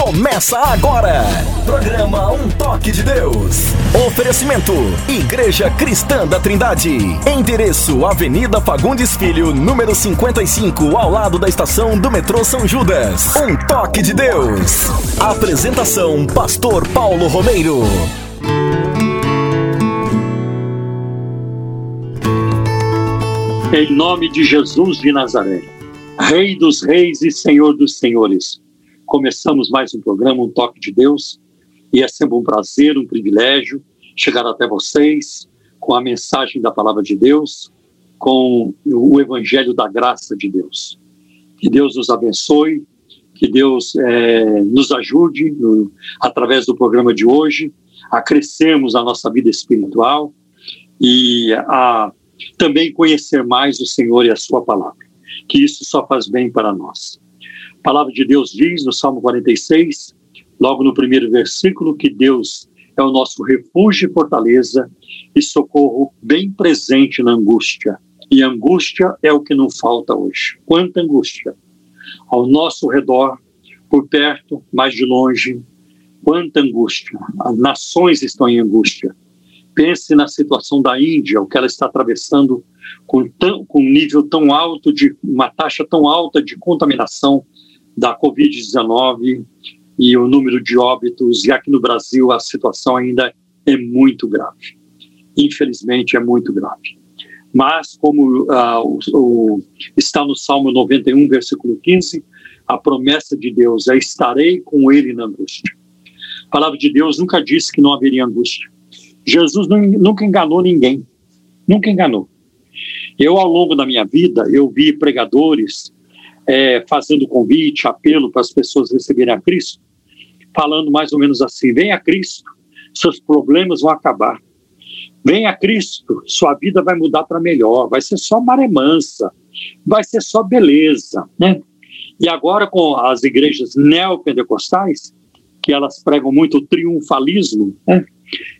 Começa agora. Programa Um Toque de Deus. Oferecimento: Igreja Cristã da Trindade. Endereço: Avenida Fagundes Filho, número 55, ao lado da estação do metrô São Judas. Um Toque de Deus. Apresentação: Pastor Paulo Romeiro. Em nome de Jesus de Nazaré, Rei dos Reis e Senhor dos Senhores, começamos mais um programa, Um Toque de Deus, e é sempre um prazer, um privilégio chegar até vocês com a mensagem da Palavra de Deus, com o Evangelho da Graça de Deus. Que Deus nos abençoe, que Deus é, nos ajude, no, através do programa de hoje, a crescermos a nossa vida espiritual e a também conhecer mais o Senhor e a Sua palavra, que isso só faz bem para nós. A palavra de Deus diz no Salmo 46, logo no primeiro versículo, que Deus é o nosso refúgio e fortaleza e socorro bem presente na angústia. E angústia é o que não falta hoje. Quanta angústia! Ao nosso redor, por perto, mais de longe, quanta angústia! As nações estão em angústia Pense na situação da Índia, o que ela está atravessando com, tão, com um nível tão alto, de uma taxa tão alta de contaminação da Covid-19 e o número de óbitos. E aqui no Brasil a situação ainda é muito grave. Infelizmente é muito grave. Mas, como uh, o, o, está no Salmo 91, versículo 15, a promessa de Deus é: estarei com ele na angústia. A palavra de Deus nunca disse que não haveria angústia. Jesus nunca enganou ninguém, nunca enganou. Eu, ao longo da minha vida, eu vi pregadores é, fazendo convite, apelo para as pessoas receberem a Cristo, falando mais ou menos assim: vem a Cristo, seus problemas vão acabar. Vem a Cristo, sua vida vai mudar para melhor, vai ser só maré mansa, vai ser só beleza, né? E agora com as igrejas neopentecostais, que elas pregam muito o triunfalismo, né?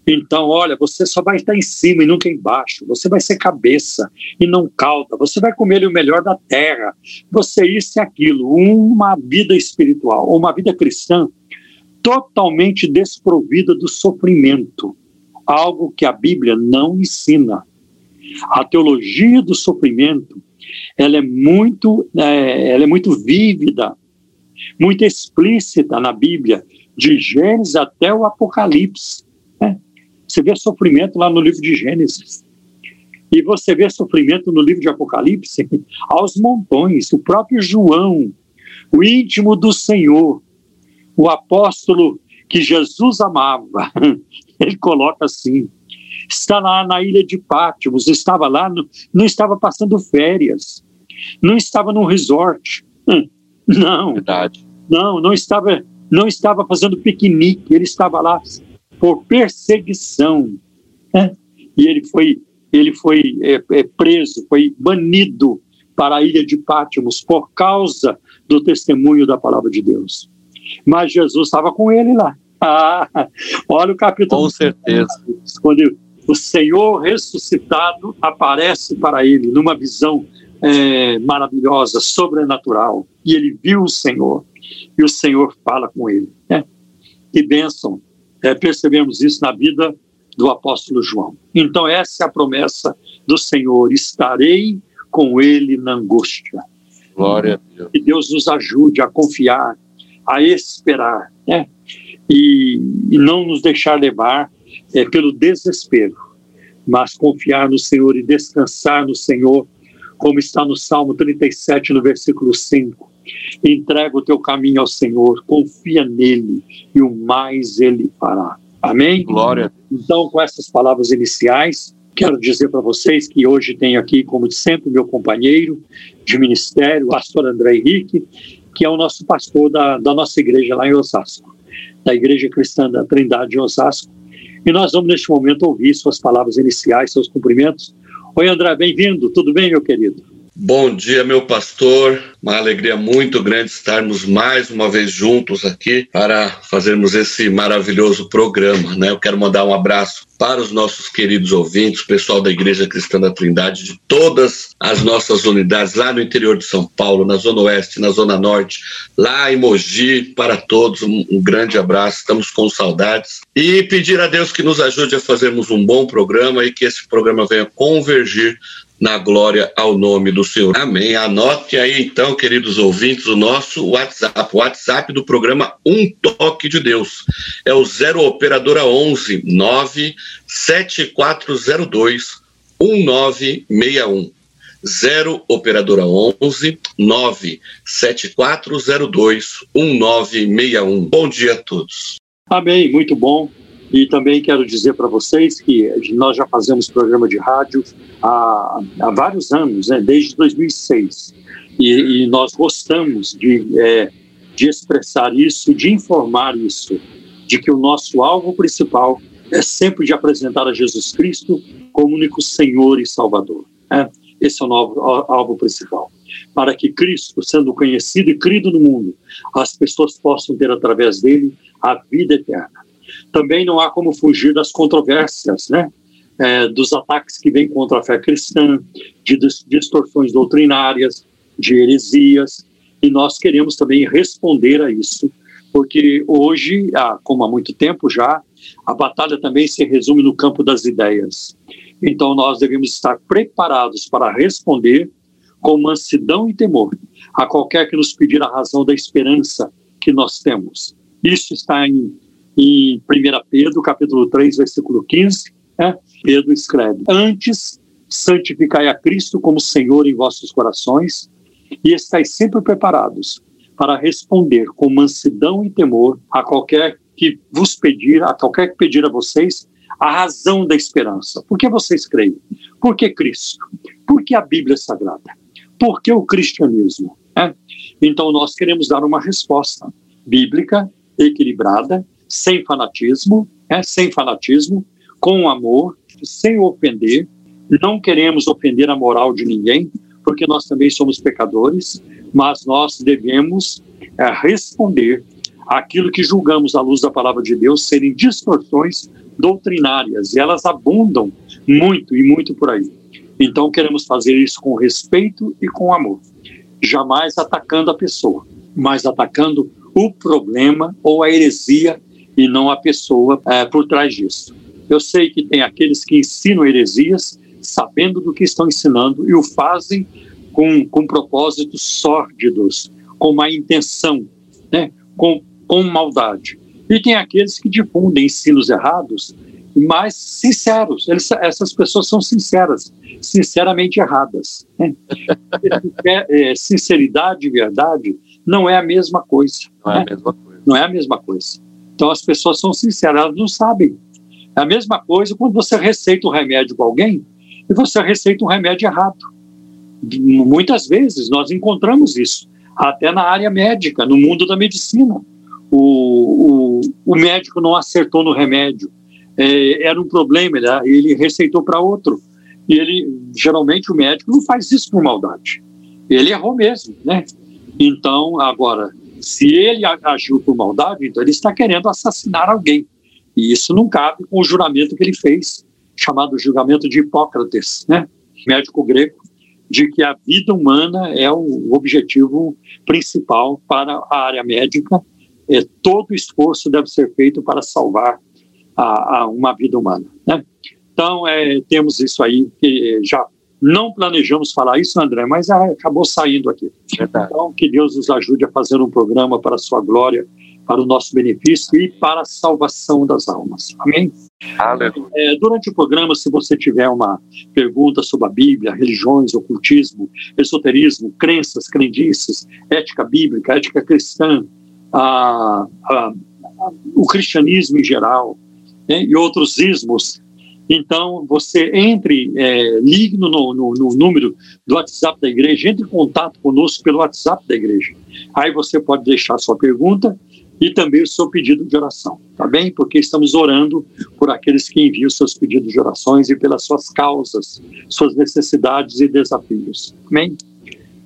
Então, olha, você só vai estar em cima e nunca embaixo. Você vai ser cabeça e não cauda. Você vai comer o melhor da terra. Você isso e aquilo. Uma vida espiritual, uma vida cristã totalmente desprovida do sofrimento. Algo que a Bíblia não ensina. A teologia do sofrimento, ela é muito, é, ela é muito vívida, muito explícita na Bíblia, de Gênesis até o Apocalipse. Você vê sofrimento lá no livro de Gênesis. E você vê sofrimento no livro de Apocalipse aos montões. O próprio João, o íntimo do Senhor, o apóstolo que Jesus amava, ele coloca assim: está lá na ilha de Pátimos, estava lá, no, não estava passando férias, não estava num resort, não, Verdade. não, não estava, não estava fazendo piquenique, ele estava lá por perseguição. Né? E ele foi, ele foi é, é, preso, foi banido para a ilha de Pátimos por causa do testemunho da palavra de Deus. Mas Jesus estava com ele lá. Ah, olha o capítulo. Com certeza. Quando o Senhor ressuscitado aparece para ele numa visão é, maravilhosa, sobrenatural. E ele viu o Senhor. E o Senhor fala com ele. Né? Que bênção é, percebemos isso na vida do apóstolo João. Então, essa é a promessa do Senhor: estarei com ele na angústia. Glória a Deus. Que Deus nos ajude a confiar, a esperar, né? E, e não nos deixar levar é, pelo desespero, mas confiar no Senhor e descansar no Senhor, como está no Salmo 37, no versículo 5 Entrega o teu caminho ao Senhor, confia nele e o mais ele fará. Amém? Glória. Então, com essas palavras iniciais, quero dizer para vocês que hoje tenho aqui, como sempre, meu companheiro de ministério, o pastor André Henrique, que é o nosso pastor da, da nossa igreja lá em Osasco, da Igreja Cristã da Trindade de Osasco. E nós vamos, neste momento, ouvir suas palavras iniciais, seus cumprimentos. Oi, André, bem-vindo. Tudo bem, meu querido? Bom dia, meu pastor. Uma alegria muito grande estarmos mais uma vez juntos aqui para fazermos esse maravilhoso programa. Né? Eu quero mandar um abraço para os nossos queridos ouvintes, pessoal da Igreja Cristã da Trindade, de todas as nossas unidades lá no interior de São Paulo, na Zona Oeste, na Zona Norte, lá em Mogi, para todos, um, um grande abraço, estamos com saudades. E pedir a Deus que nos ajude a fazermos um bom programa e que esse programa venha convergir na glória ao nome do Senhor. Amém. Anote aí então, queridos ouvintes, o nosso WhatsApp, o WhatsApp do programa Um Toque de Deus. É o 0 operadora 11 97402 1961. 0 operadora 11 97402 1961. Bom dia a todos. Amém, muito bom. E também quero dizer para vocês que nós já fazemos programa de rádio há, há vários anos, né, desde 2006. E, e nós gostamos de, é, de expressar isso, de informar isso, de que o nosso alvo principal é sempre de apresentar a Jesus Cristo como único Senhor e Salvador. Né? Esse é o novo alvo principal. Para que Cristo, sendo conhecido e crido no mundo, as pessoas possam ter através dele a vida eterna. Também não há como fugir das controvérsias, né? É, dos ataques que vêm contra a fé cristã, de distorções doutrinárias, de heresias, e nós queremos também responder a isso, porque hoje, como há muito tempo já, a batalha também se resume no campo das ideias. Então nós devemos estar preparados para responder com mansidão e temor a qualquer que nos pedir a razão da esperança que nós temos. Isso está em em 1 Pedro, capítulo 3, versículo 15, né? Pedro escreve: Antes santificai a Cristo como Senhor em vossos corações e estáis sempre preparados para responder com mansidão e temor a qualquer que vos pedir, a qualquer que pedir a vocês a razão da esperança. Por que vocês creem? Por que Cristo? Por que a Bíblia Sagrada? Por que o cristianismo? É? Então nós queremos dar uma resposta bíblica, equilibrada, sem fanatismo, é, sem fanatismo, com amor, sem ofender. Não queremos ofender a moral de ninguém, porque nós também somos pecadores, mas nós devemos é, responder aquilo que julgamos à luz da palavra de Deus serem distorções doutrinárias, e elas abundam muito e muito por aí. Então queremos fazer isso com respeito e com amor, jamais atacando a pessoa, mas atacando o problema ou a heresia e não a pessoa é, por trás disso. Eu sei que tem aqueles que ensinam heresias sabendo do que estão ensinando e o fazem com, com propósitos sórdidos, com má intenção, né? com, com maldade. E tem aqueles que difundem ensinos errados, mas sinceros. Eles, essas pessoas são sinceras, sinceramente erradas. Né? é, é, sinceridade e verdade não é a mesma coisa. Não né? é a mesma coisa. Não é a mesma coisa. Então as pessoas são sinceras, elas não sabem. É a mesma coisa quando você receita um remédio para alguém e você receita um remédio errado. Muitas vezes nós encontramos isso, até na área médica, no mundo da medicina. O, o, o médico não acertou no remédio, é, era um problema, ele, ele receitou para outro. E ele, geralmente, o médico não faz isso por maldade. Ele errou mesmo, né? Então, agora, se ele agiu por maldade, então ele está querendo assassinar alguém. E isso não cabe com o juramento que ele fez, chamado julgamento de Hipócrates, né? médico grego, de que a vida humana é o objetivo principal para a área médica. É, todo esforço deve ser feito para salvar a, a uma vida humana. Né? Então, é, temos isso aí que já não planejamos falar isso, André, mas acabou saindo aqui. Verdade. Então, que Deus nos ajude a fazer um programa para a sua glória, para o nosso benefício e para a salvação das almas. Amém? É, durante o programa, se você tiver uma pergunta sobre a Bíblia, religiões, ocultismo, esoterismo, crenças, crendices, ética bíblica, ética cristã, a, a, a, o cristianismo em geral né, e outros ismos, então, você entre, é, ligue no, no, no, número do WhatsApp da igreja, entre em contato conosco pelo WhatsApp da igreja. Aí você pode deixar sua pergunta e também o seu pedido de oração, tá bem? Porque estamos orando por aqueles que enviam seus pedidos de orações e pelas suas causas, suas necessidades e desafios. Amém?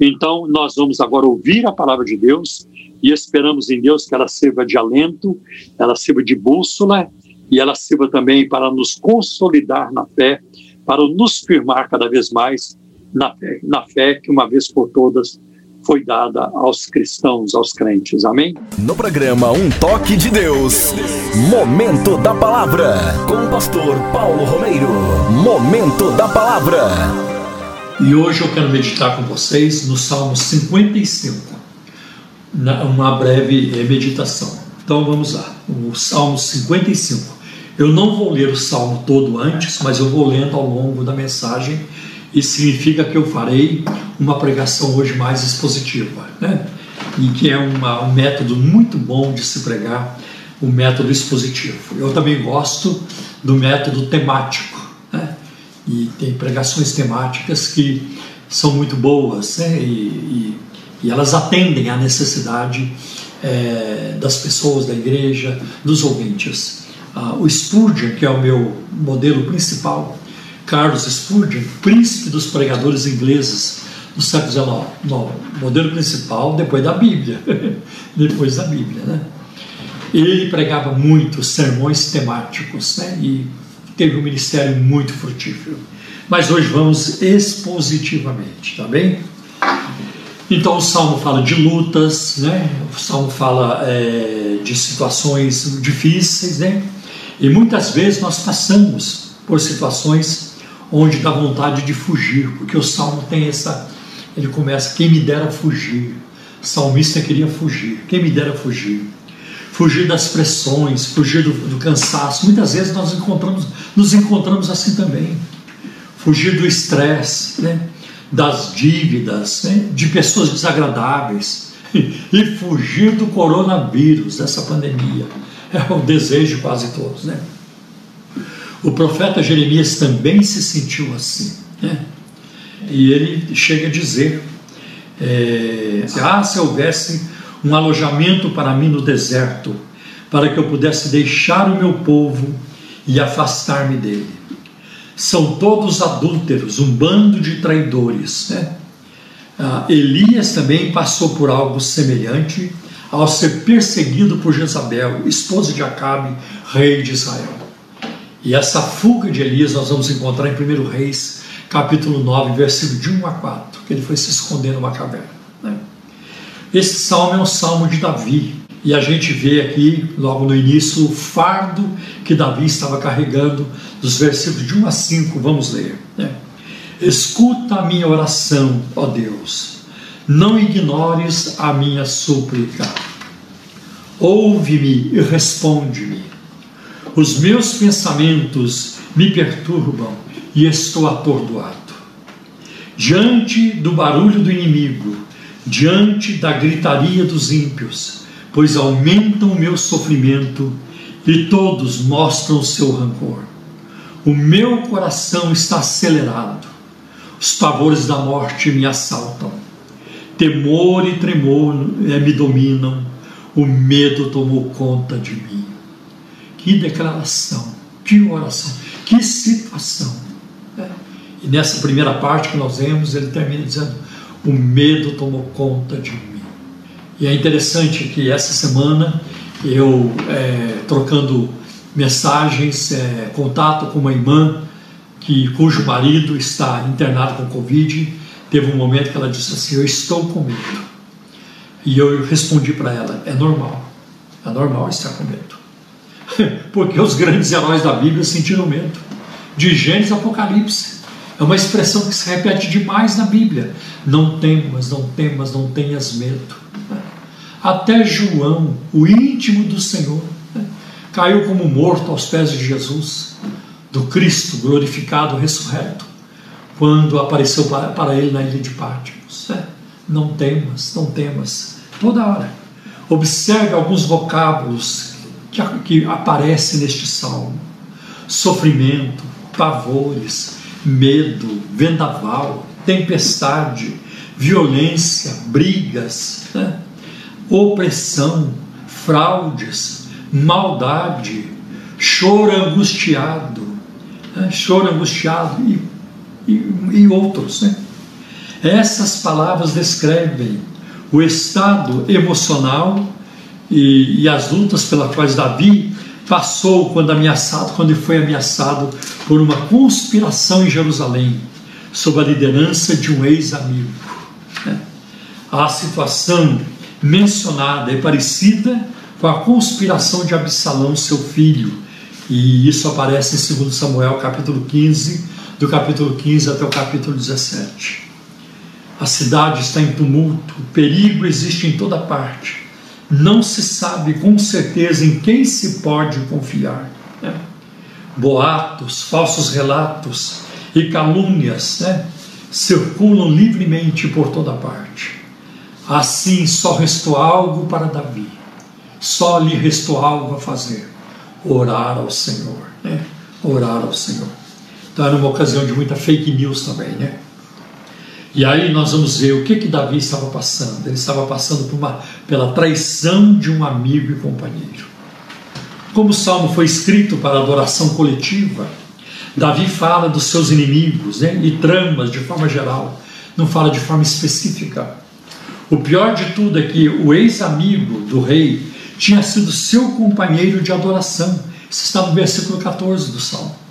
Então, nós vamos agora ouvir a palavra de Deus e esperamos em Deus que ela sirva de alento, ela sirva de bússola e ela sirva também para nos consolidar na fé, para nos firmar cada vez mais na fé, na fé que uma vez por todas foi dada aos cristãos, aos crentes. Amém? No programa Um Toque de Deus, Momento da Palavra, com o pastor Paulo Romeiro. Momento da Palavra. E hoje eu quero meditar com vocês no Salmo 55, uma breve eh, meditação. Então vamos lá, o Salmo 55. Eu não vou ler o salmo todo antes, mas eu vou lendo ao longo da mensagem isso significa que eu farei uma pregação hoje mais expositiva, né? E que é uma, um método muito bom de se pregar, o método expositivo. Eu também gosto do método temático, né? E tem pregações temáticas que são muito boas, né? E, e, e elas atendem à necessidade é, das pessoas da igreja, dos ouvintes. Ah, o Spurgeon, que é o meu modelo principal, Carlos Spurgeon, príncipe dos pregadores ingleses do século XIX, modelo principal depois da Bíblia, depois da Bíblia, né? Ele pregava muito sermões temáticos, né? E teve um ministério muito frutífero. Mas hoje vamos expositivamente, tá bem? Então o Salmo fala de lutas, né? O Salmo fala é, de situações difíceis, né? E muitas vezes nós passamos por situações onde dá vontade de fugir, porque o salmo tem essa. Ele começa: quem me dera fugir. O salmista queria fugir, quem me dera fugir. Fugir das pressões, fugir do, do cansaço. Muitas vezes nós encontramos, nos encontramos assim também. Fugir do estresse, né? das dívidas, né? de pessoas desagradáveis. E fugir do coronavírus, dessa pandemia. É o desejo de quase todos, né? O profeta Jeremias também se sentiu assim. Né? E ele chega a dizer: é, Ah, se houvesse um alojamento para mim no deserto, para que eu pudesse deixar o meu povo e afastar-me dele. São todos adúlteros, um bando de traidores. Né? Ah, Elias também passou por algo semelhante ao ser perseguido por Jezabel, esposa de Acabe, rei de Israel. E essa fuga de Elias nós vamos encontrar em 1 Reis, capítulo 9, versículo de 1 a 4, que ele foi se esconder numa caverna. Né? Esse salmo é um salmo de Davi, e a gente vê aqui, logo no início, o fardo que Davi estava carregando, dos versículos de 1 a 5, vamos ler. Né? Escuta a minha oração, ó Deus, não ignores a minha súplica. Ouve-me e responde-me os meus pensamentos me perturbam e estou atordoado. Diante do barulho do inimigo, diante da gritaria dos ímpios, pois aumentam o meu sofrimento e todos mostram o seu rancor. O meu coração está acelerado, os pavores da morte me assaltam. Temor e tremor eh, me dominam, o medo tomou conta de mim. Que declaração, que oração, que situação. É. E nessa primeira parte que nós vemos, ele termina dizendo: O medo tomou conta de mim. E é interessante que essa semana eu, é, trocando mensagens, é, contato com uma irmã que, cujo marido está internado com Covid, teve um momento que ela disse assim: Eu estou com medo. E eu respondi para ela: É normal, é normal estar com medo. porque os grandes heróis da Bíblia sentiram medo. De Gênesis a Apocalipse. É uma expressão que se repete demais na Bíblia. Não temas, não temas, não tenhas medo. Até João, o íntimo do Senhor, caiu como morto aos pés de Jesus, do Cristo glorificado, ressurreto, quando apareceu para ele na ilha de Pátimos. Não temas, não temas. Toda hora. Observe alguns vocábulos que, que aparece neste salmo: sofrimento, pavores, medo, vendaval, tempestade, violência, brigas, né? opressão, fraudes, maldade, choro angustiado, né? choro angustiado e, e, e outros. Né? Essas palavras descrevem o estado emocional e, e as lutas pelas quais Davi passou quando ameaçado, quando foi ameaçado por uma conspiração em Jerusalém, sob a liderança de um ex-amigo. Né? A situação mencionada é parecida com a conspiração de Absalão, seu filho, e isso aparece em 2 Samuel, capítulo 15, do capítulo 15 até o capítulo 17. A cidade está em tumulto, o perigo existe em toda parte. Não se sabe com certeza em quem se pode confiar. Né? Boatos, falsos relatos e calúnias né, circulam livremente por toda parte. Assim, só restou algo para Davi, só lhe restou algo a fazer: orar ao Senhor. Né? Orar ao Senhor. Então, era uma ocasião de muita fake news também, né? E aí nós vamos ver o que que Davi estava passando. Ele estava passando por uma, pela traição de um amigo e companheiro. Como o salmo foi escrito para adoração coletiva, Davi fala dos seus inimigos né, e tramas de forma geral, não fala de forma específica. O pior de tudo é que o ex-amigo do rei tinha sido seu companheiro de adoração. Isso está no versículo 14 do salmo.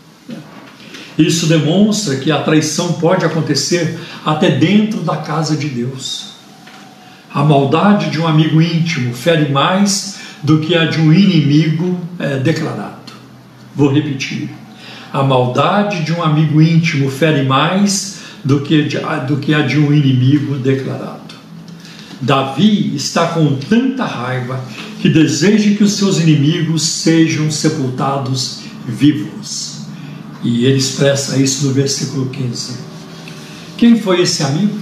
Isso demonstra que a traição pode acontecer até dentro da casa de Deus. A maldade de um amigo íntimo fere mais do que a de um inimigo é, declarado. Vou repetir. A maldade de um amigo íntimo fere mais do que, de, do que a de um inimigo declarado. Davi está com tanta raiva que deseja que os seus inimigos sejam sepultados vivos. E ele expressa isso no versículo 15. Quem foi esse amigo?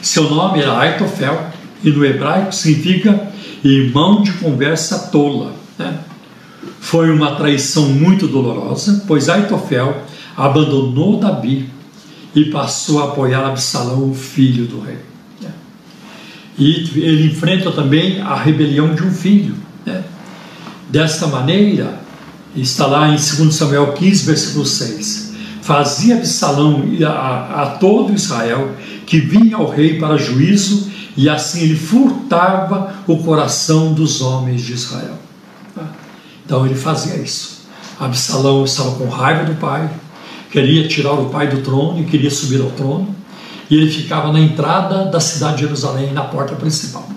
Seu nome era Aitofel, e no hebraico significa irmão de conversa tola. Né? Foi uma traição muito dolorosa, pois Aitofel abandonou Davi e passou a apoiar Absalão, o filho do rei. Né? E ele enfrenta também a rebelião de um filho. Né? Desta maneira, Está lá em 2 Samuel 15, versículo 6. Fazia Absalão a, a todo Israel que vinha ao rei para juízo, e assim ele furtava o coração dos homens de Israel. Então ele fazia isso. Absalão estava com raiva do pai, queria tirar o pai do trono e queria subir ao trono, e ele ficava na entrada da cidade de Jerusalém, na porta principal.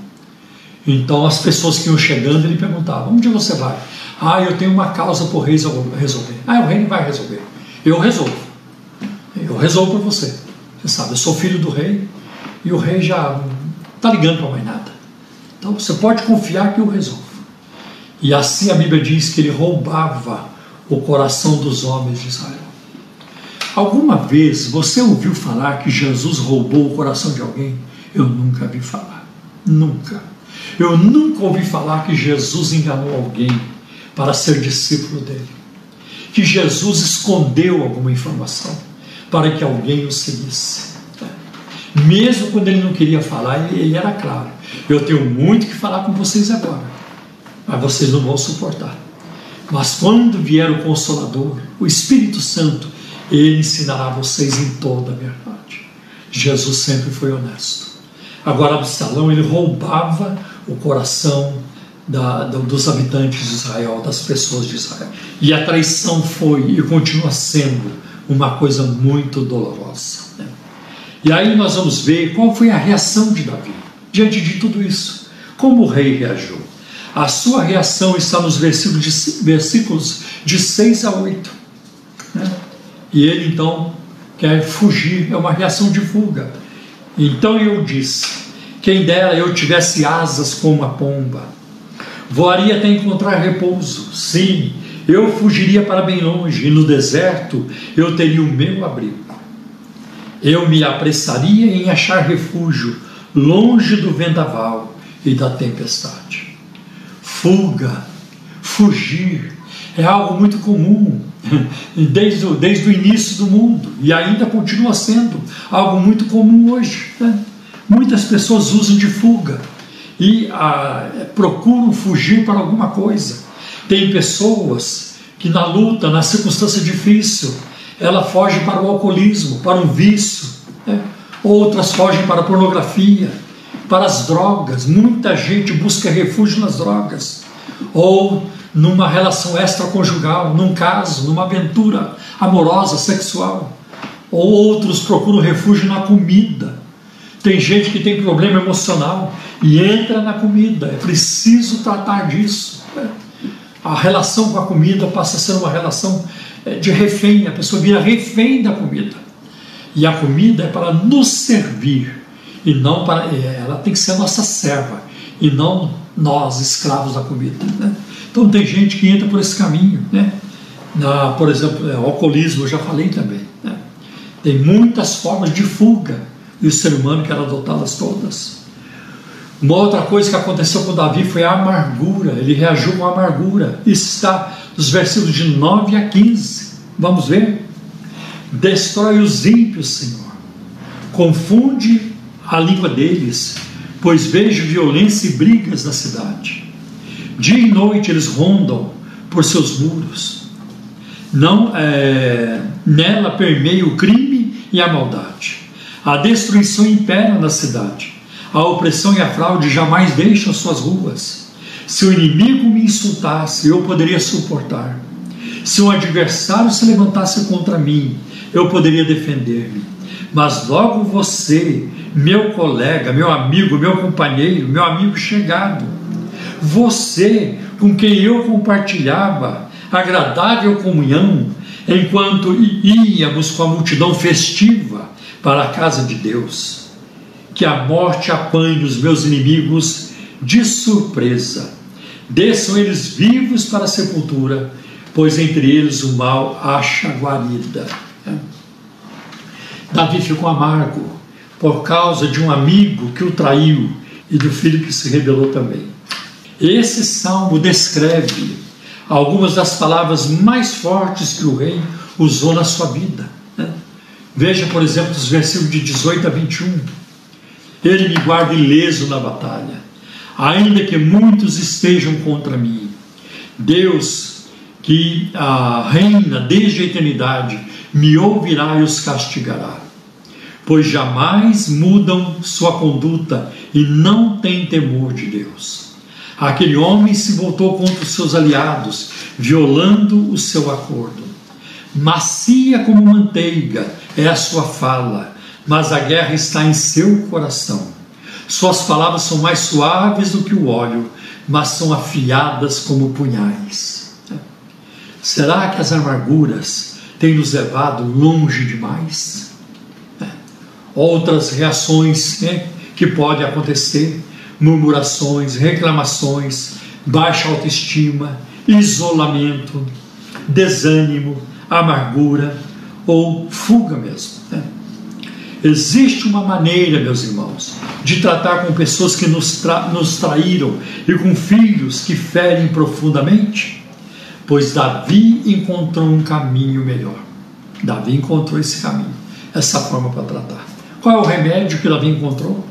Então as pessoas que iam chegando, ele perguntava: Onde você vai? Ah, eu tenho uma causa rei resolver. Ah, o rei não vai resolver. Eu resolvo. Eu resolvo por você. Você sabe, eu sou filho do rei e o rei já está ligando para mais nada. Então você pode confiar que eu resolvo. E assim a Bíblia diz que ele roubava o coração dos homens de Israel. Alguma vez você ouviu falar que Jesus roubou o coração de alguém? Eu nunca vi falar. Nunca. Eu nunca ouvi falar que Jesus enganou alguém para ser discípulo dele. Que Jesus escondeu alguma informação para que alguém o seguisse. Mesmo quando ele não queria falar, ele, era claro: Eu tenho muito que falar com vocês agora, mas vocês não vão suportar. Mas quando vier o Consolador, o Espírito Santo, ele ensinará vocês em toda a verdade. Jesus sempre foi honesto. Agora, Absalão, ele roubava o coração da, dos habitantes de Israel, das pessoas de Israel. E a traição foi e continua sendo uma coisa muito dolorosa. Né? E aí nós vamos ver qual foi a reação de Davi diante de tudo isso. Como o rei reagiu? A sua reação está nos versículos de, versículos de 6 a 8. Né? E ele então quer fugir, é uma reação de fuga. Então eu disse: quem dera eu tivesse asas como uma pomba Voaria até encontrar repouso. Sim, eu fugiria para bem longe, e no deserto eu teria o meu abrigo. Eu me apressaria em achar refúgio, longe do vendaval e da tempestade. Fuga, fugir, é algo muito comum desde o, desde o início do mundo e ainda continua sendo algo muito comum hoje. Né? Muitas pessoas usam de fuga e ah, procuram fugir para alguma coisa. Tem pessoas que na luta, na circunstância difícil, ela foge para o alcoolismo, para um vício. Né? outras fogem para a pornografia, para as drogas. Muita gente busca refúgio nas drogas, ou numa relação extraconjugal, num caso, numa aventura amorosa, sexual. Ou outros procuram refúgio na comida. Tem gente que tem problema emocional e entra na comida. É preciso tratar disso. A relação com a comida passa a ser uma relação é, de refém, a pessoa vira refém da comida. E a comida é para nos servir e não para é, ela tem que ser nossa serva e não nós escravos da comida. Né? Então tem gente que entra por esse caminho, né? Na, por exemplo, é, alcoolismo, eu já falei também. Né? Tem muitas formas de fuga e o ser humano quer adotá-las todas. Uma outra coisa que aconteceu com Davi foi a amargura, ele reagiu com amargura. Isso está nos versículos de 9 a 15. Vamos ver? Destrói os ímpios, Senhor. Confunde a língua deles, pois vejo violência e brigas na cidade. Dia e noite eles rondam por seus muros. Não é, nela permeia o crime e a maldade. A destruição impera na cidade a opressão e a fraude jamais deixam suas ruas. Se o inimigo me insultasse, eu poderia suportar. Se um adversário se levantasse contra mim, eu poderia defender-me. Mas logo você, meu colega, meu amigo, meu companheiro, meu amigo chegado, você com quem eu compartilhava agradável comunhão, enquanto íamos com a multidão festiva para a casa de Deus que a morte apanhe os meus inimigos de surpresa. Desçam eles vivos para a sepultura, pois entre eles o mal acha guarida. Davi ficou amargo por causa de um amigo que o traiu e do filho que se rebelou também. Esse salmo descreve algumas das palavras mais fortes que o rei usou na sua vida. Veja, por exemplo, os versículos de 18 a 21 ele me guarda ileso na batalha, ainda que muitos estejam contra mim. Deus, que ah, reina desde a eternidade, me ouvirá e os castigará, pois jamais mudam sua conduta e não têm temor de Deus. Aquele homem se voltou contra os seus aliados, violando o seu acordo. Macia como manteiga é a sua fala, mas a guerra está em seu coração. Suas palavras são mais suaves do que o óleo, mas são afiadas como punhais. Será que as amarguras têm nos levado longe demais? Outras reações né, que podem acontecer: murmurações, reclamações, baixa autoestima, isolamento, desânimo, amargura ou fuga mesmo. Né? Existe uma maneira, meus irmãos, de tratar com pessoas que nos, tra nos traíram e com filhos que ferem profundamente? Pois Davi encontrou um caminho melhor. Davi encontrou esse caminho, essa forma para tratar. Qual é o remédio que Davi encontrou?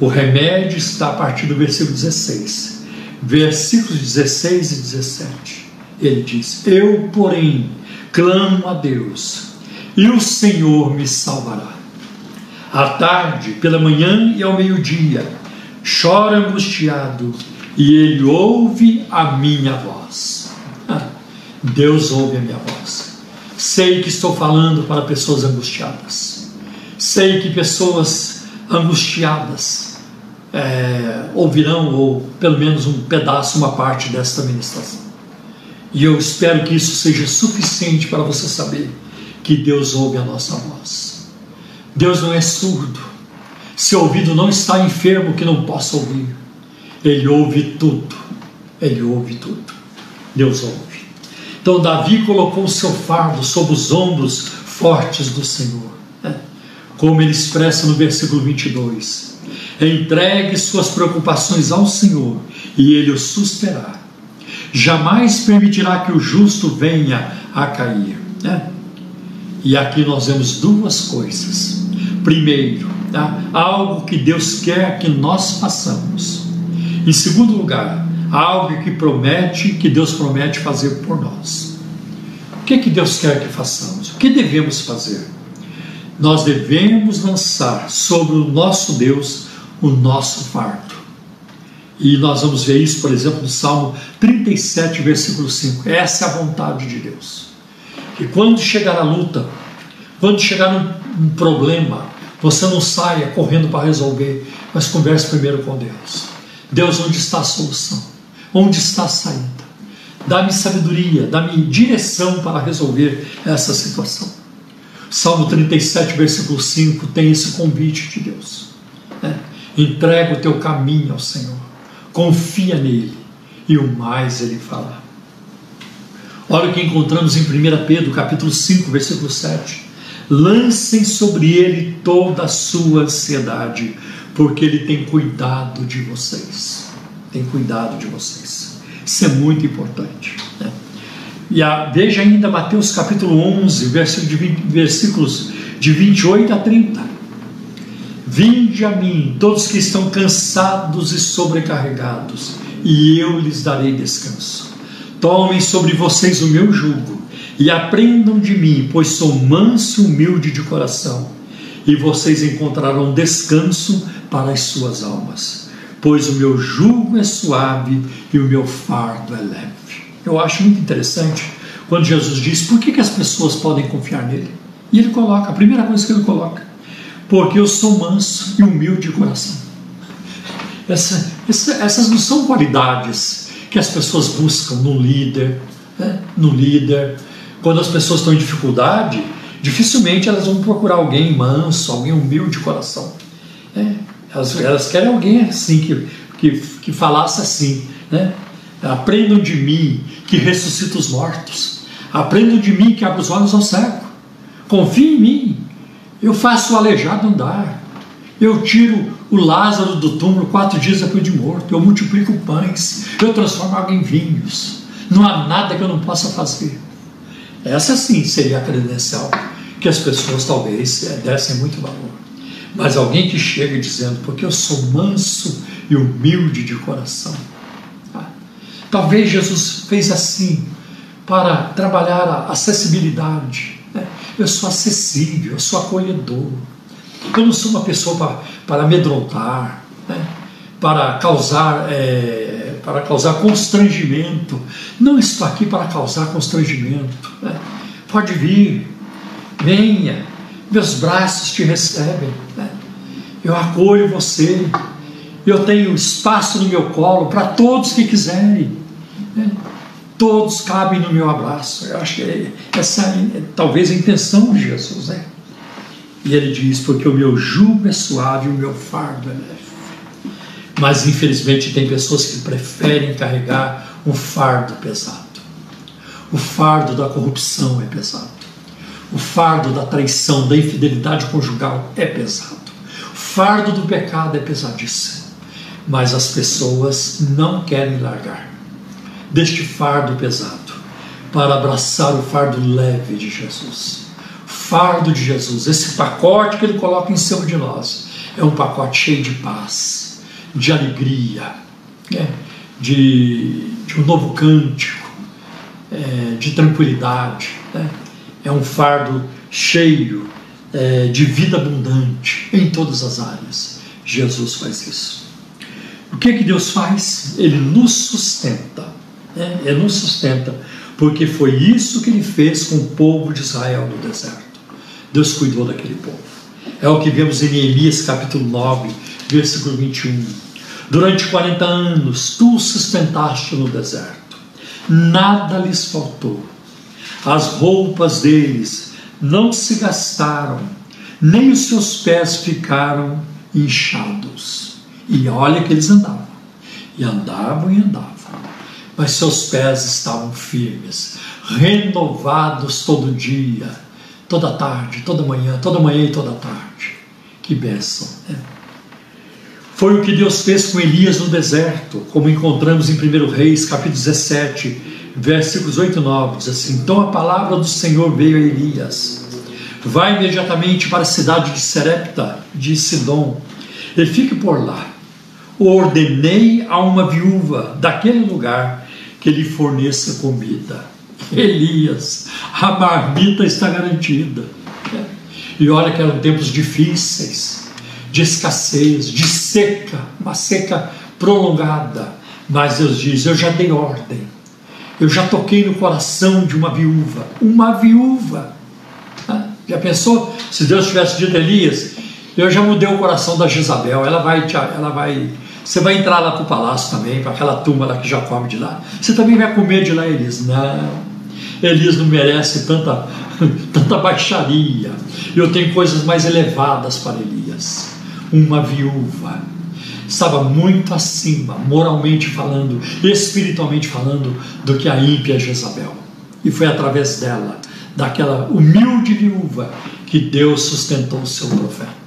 O remédio está a partir do versículo 16. Versículos 16 e 17. Ele diz: Eu, porém, clamo a Deus, e o Senhor me salvará à tarde, pela manhã e ao meio-dia. Chora angustiado e ele ouve a minha voz. Deus ouve a minha voz. Sei que estou falando para pessoas angustiadas. Sei que pessoas angustiadas é, ouvirão, ou pelo menos um pedaço, uma parte desta ministração. E eu espero que isso seja suficiente para você saber que Deus ouve a nossa voz. Deus não é surdo. Seu ouvido não está enfermo que não possa ouvir. Ele ouve tudo. Ele ouve tudo. Deus ouve. Então Davi colocou o seu fardo sob os ombros fortes do Senhor. Né? Como ele expressa no versículo 22. Entregue suas preocupações ao Senhor e ele o susterá. Jamais permitirá que o justo venha a cair. Né? E aqui nós vemos duas coisas primeiro, tá? algo que Deus quer que nós façamos. Em segundo lugar, algo que promete, que Deus promete fazer por nós. O que, que Deus quer que façamos? O que devemos fazer? nós devemos lançar sobre o nosso Deus o nosso fardo. E nós vamos ver isso, por exemplo, no Salmo 37, versículo 5. Essa é a vontade de Deus. Que quando chegar a luta, quando chegar um, um problema, você não saia correndo para resolver, mas converse primeiro com Deus. Deus, onde está a solução? Onde está a saída? Dá-me sabedoria, dá-me direção para resolver essa situação. Salmo 37, versículo 5 tem esse convite de Deus. Né? Entrega o teu caminho ao Senhor, confia nele e o mais ele fará. Olha o que encontramos em 1 Pedro, capítulo 5, versículo 7. Lancem sobre ele toda a sua ansiedade, porque ele tem cuidado de vocês. Tem cuidado de vocês. Isso é muito importante. Né? E a, veja ainda Mateus capítulo 11, versículo de 20, versículos de 28 a 30. Vinde a mim, todos que estão cansados e sobrecarregados, e eu lhes darei descanso. Tomem sobre vocês o meu jugo e aprendam de mim, pois sou manso e humilde de coração, e vocês encontrarão descanso para as suas almas, pois o meu jugo é suave e o meu fardo é leve. Eu acho muito interessante quando Jesus diz por que, que as pessoas podem confiar nele. E ele coloca, a primeira coisa que ele coloca, porque eu sou manso e humilde de coração. Essa, essa, essas não são qualidades que as pessoas buscam no líder, né? no líder. Quando as pessoas estão em dificuldade, dificilmente elas vão procurar alguém manso, alguém humilde de coração. É, elas, elas, querem alguém assim que, que, que falasse assim, né? Aprendam de mim que ressuscita os mortos. Aprendam de mim que abre os olhos ao cego. Confiem em mim. Eu faço o aleijado andar. Eu tiro o Lázaro do túmulo quatro dias depois de morto. Eu multiplico pães. Eu transformo água em vinhos. Não há nada que eu não possa fazer. Essa sim seria a credencial que as pessoas talvez eh, dessem muito valor. Mas alguém que chega dizendo, porque eu sou manso e humilde de coração Talvez Jesus fez assim para trabalhar a acessibilidade. Né? Eu sou acessível, eu sou acolhedor. Eu não sou uma pessoa para, para amedrontar, né? para causar é, para causar constrangimento. Não estou aqui para causar constrangimento. Né? Pode vir, venha, meus braços te recebem. Né? Eu acolho você. Eu tenho espaço no meu colo para todos que quiserem. Né? Todos cabem no meu abraço. Eu acho que essa é talvez a intenção de Jesus, né? E ele diz: Porque o meu jugo é suave o meu fardo é leve. Mas infelizmente tem pessoas que preferem carregar um fardo pesado. O fardo da corrupção é pesado. O fardo da traição, da infidelidade conjugal é pesado. O fardo do pecado é pesadíssimo mas as pessoas não querem largar deste fardo pesado para abraçar o fardo leve de Jesus. Fardo de Jesus, esse pacote que ele coloca em cima de nós, é um pacote cheio de paz, de alegria, né? de, de um novo cântico, é, de tranquilidade. Né? É um fardo cheio é, de vida abundante em todas as áreas. Jesus faz isso. O que, que Deus faz? Ele nos sustenta. Né? Ele nos sustenta. Porque foi isso que ele fez com o povo de Israel no deserto. Deus cuidou daquele povo. É o que vemos em Neemias capítulo 9, versículo 21. Durante 40 anos tu sustentaste no deserto. Nada lhes faltou. As roupas deles não se gastaram, nem os seus pés ficaram inchados. E olha que eles andavam. E andavam e andavam. Mas seus pés estavam firmes, renovados todo dia, toda tarde, toda manhã, toda manhã e toda tarde. Que bênção, né? Foi o que Deus fez com Elias no deserto, como encontramos em 1 Reis, capítulo 17, versículos 8 e 9. Diz assim: Então a palavra do Senhor veio a Elias. Vai imediatamente para a cidade de Serepta, de Sidom. Ele fique por lá ordenei a uma viúva daquele lugar que lhe forneça comida. Elias, a marmita está garantida. E olha que eram tempos difíceis, de escassez, de seca, uma seca prolongada. Mas Deus diz: Eu já dei ordem, eu já toquei no coração de uma viúva, uma viúva. Ah, já pensou se Deus tivesse dito Elias? Eu já mudei o coração da Jezabel, ela vai, ela vai, você vai entrar lá para o palácio também, para aquela turma lá que já come de lá. Você também vai comer de lá, Elias? Não, Elias não merece tanta, tanta baixaria. Eu tenho coisas mais elevadas para Elias. Uma viúva estava muito acima, moralmente falando, espiritualmente falando, do que a ímpia Jezabel. E foi através dela, daquela humilde viúva, que Deus sustentou o seu profeta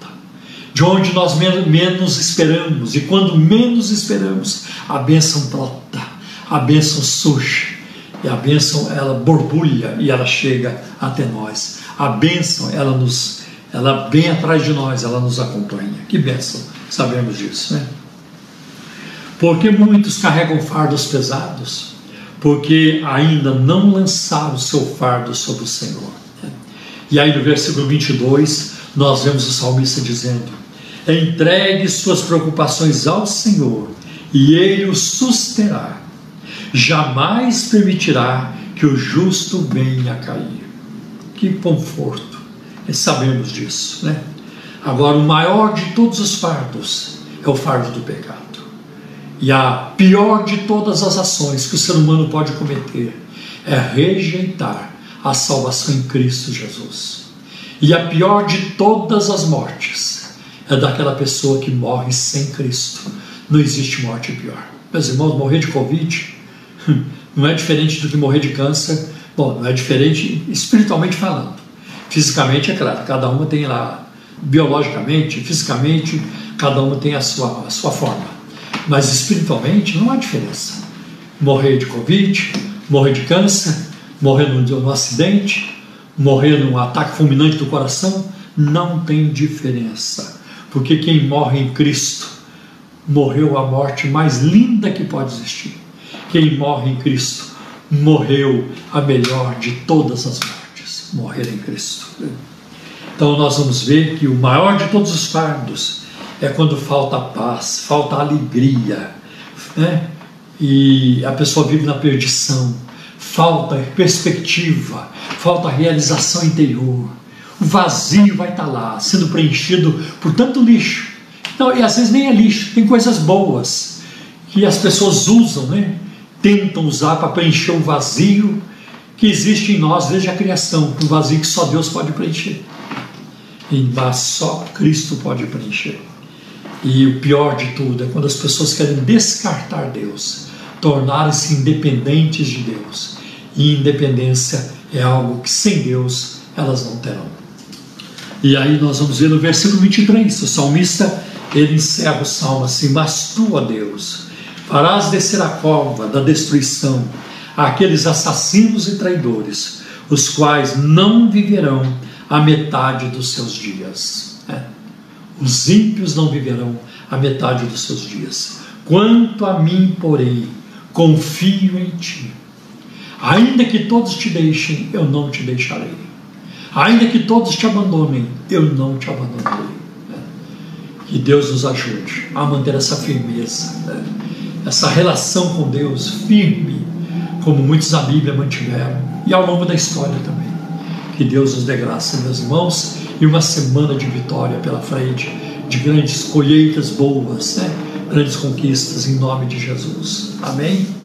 de onde nós menos esperamos, e quando menos esperamos, a bênção brota, a bênção surge, e a bênção ela borbulha e ela chega até nós. A bênção ela nos, ela vem atrás de nós, ela nos acompanha. Que bênção, sabemos disso, né? Porque muitos carregam fardos pesados, porque ainda não lançaram o seu fardo sobre o Senhor. E aí no versículo 22, nós vemos o salmista dizendo: Entregue suas preocupações ao Senhor e Ele o susterá. Jamais permitirá que o justo venha a cair. Que conforto, e sabemos disso, né? Agora, o maior de todos os fardos é o fardo do pecado. E a pior de todas as ações que o ser humano pode cometer é rejeitar a salvação em Cristo Jesus. E a pior de todas as mortes é daquela pessoa que morre sem Cristo. Não existe morte pior. Meus irmãos, morrer de Covid não é diferente do que morrer de câncer. Bom, não é diferente espiritualmente falando. Fisicamente, é claro, cada uma tem lá, biologicamente, fisicamente, cada uma tem a sua, a sua forma. Mas espiritualmente não há diferença. Morrer de Covid, morrer de câncer, morrer num, num acidente, morrer num ataque fulminante do coração, não tem diferença porque quem morre em Cristo morreu a morte mais linda que pode existir. Quem morre em Cristo morreu a melhor de todas as mortes morrer em Cristo. Então nós vamos ver que o maior de todos os fardos é quando falta paz, falta alegria, né? e a pessoa vive na perdição, falta perspectiva, falta realização interior o vazio vai estar lá, sendo preenchido por tanto lixo. Não, e às vezes nem é lixo, tem coisas boas que as pessoas usam, né? Tentam usar para preencher o vazio que existe em nós desde a criação, um vazio que só Deus pode preencher. E só Cristo pode preencher. E o pior de tudo é quando as pessoas querem descartar Deus, tornarem-se independentes de Deus. E independência é algo que sem Deus elas não terão. E aí nós vamos ver no versículo 23, o salmista ele encerra o salmo assim: Mas tu, ó Deus, farás descer a cova da destruição aqueles assassinos e traidores, os quais não viverão a metade dos seus dias. É. Os ímpios não viverão a metade dos seus dias. Quanto a mim, porém, confio em ti. Ainda que todos te deixem, eu não te deixarei. Ainda que todos te abandonem, eu não te abandonarei. Que Deus nos ajude a manter essa firmeza, né? Essa relação com Deus firme, como muitos da Bíblia mantiveram, e ao longo da história também. Que Deus nos dê graça, meus irmãos, e uma semana de vitória pela frente, de grandes colheitas boas, né? grandes conquistas, em nome de Jesus. Amém?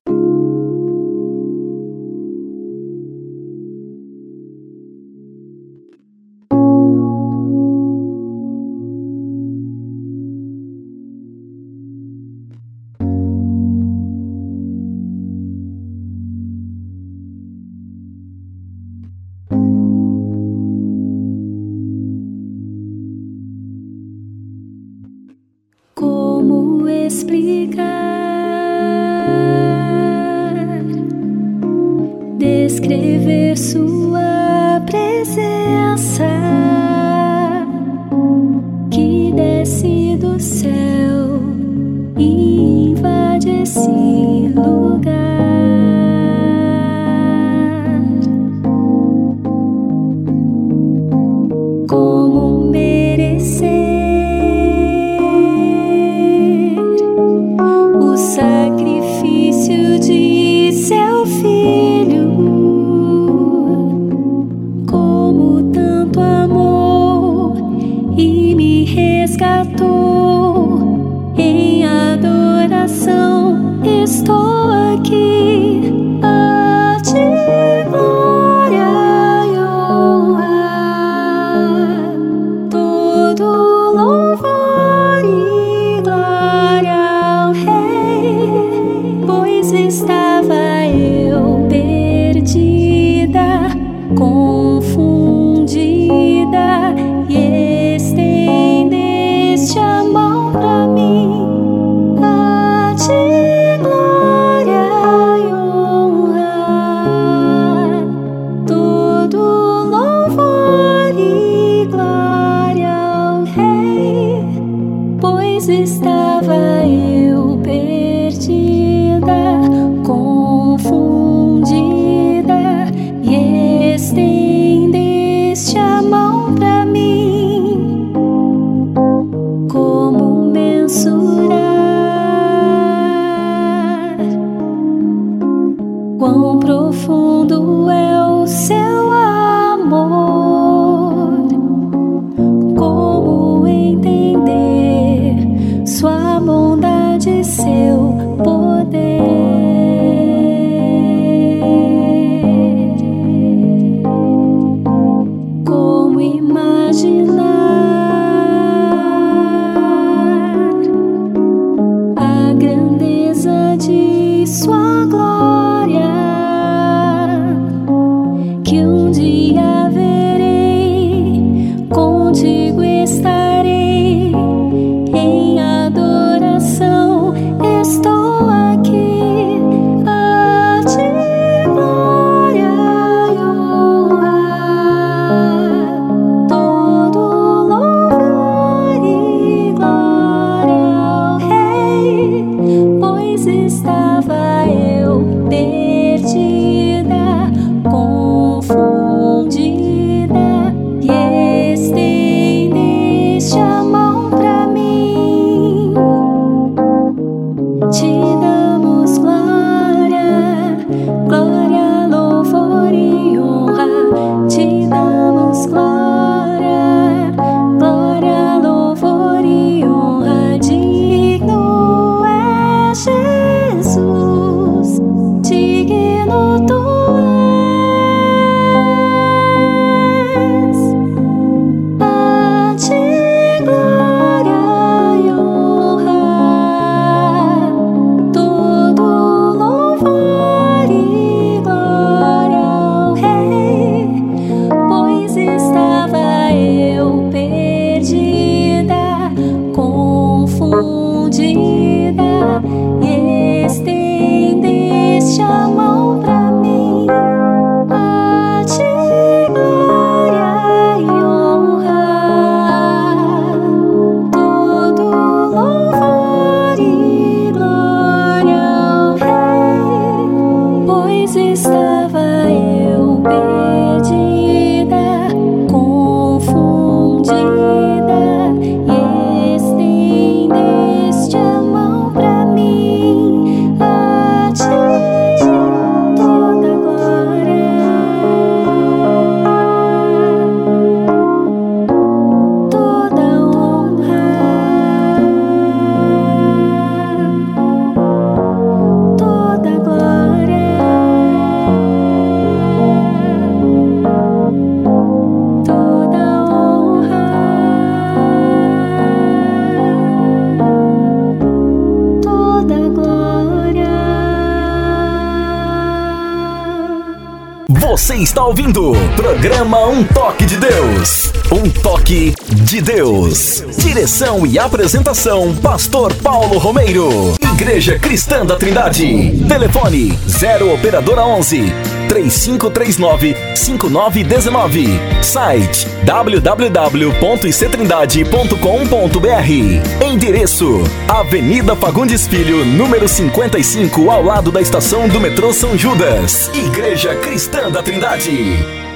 Apresentação: Pastor Paulo Romeiro. Igreja Cristã da Trindade. Telefone 0 Operadora 11 3539 5919. Site www.ictrindade.com.br. Endereço: Avenida Fagundes Filho, número 55, ao lado da estação do metrô São Judas. Igreja Cristã da Trindade.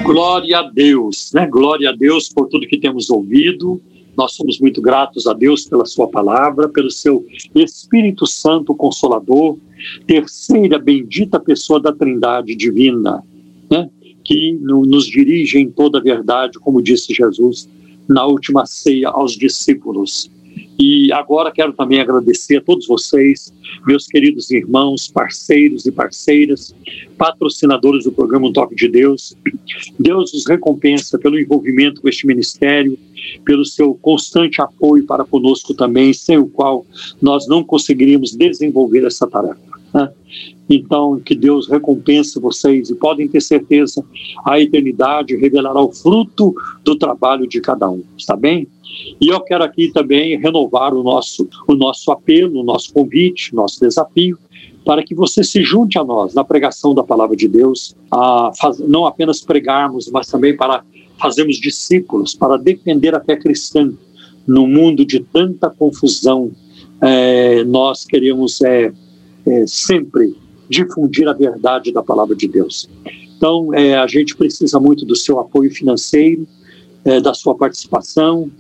Glória a Deus, né? Glória a Deus por tudo que temos ouvido. Nós somos muito gratos a Deus pela Sua palavra, pelo Seu Espírito Santo Consolador, terceira bendita pessoa da Trindade Divina, né? que nos dirige em toda a verdade, como disse Jesus na última ceia aos discípulos. E agora quero também agradecer a todos vocês, meus queridos irmãos, parceiros e parceiras, patrocinadores do programa Um Toque de Deus. Deus os recompensa pelo envolvimento com este ministério, pelo seu constante apoio para conosco também, sem o qual nós não conseguiríamos desenvolver essa tarefa. Né? Então, que Deus recompense vocês e podem ter certeza, a eternidade revelará o fruto do trabalho de cada um, está bem? E eu quero aqui também renovar o nosso, o nosso apelo, o nosso convite, nosso desafio, para que você se junte a nós na pregação da palavra de Deus, a faz, não apenas pregarmos, mas também para fazermos discípulos, para defender a fé cristã no mundo de tanta confusão. É, nós queremos é, é, sempre difundir a verdade da palavra de Deus. Então, é, a gente precisa muito do seu apoio financeiro, é, da sua participação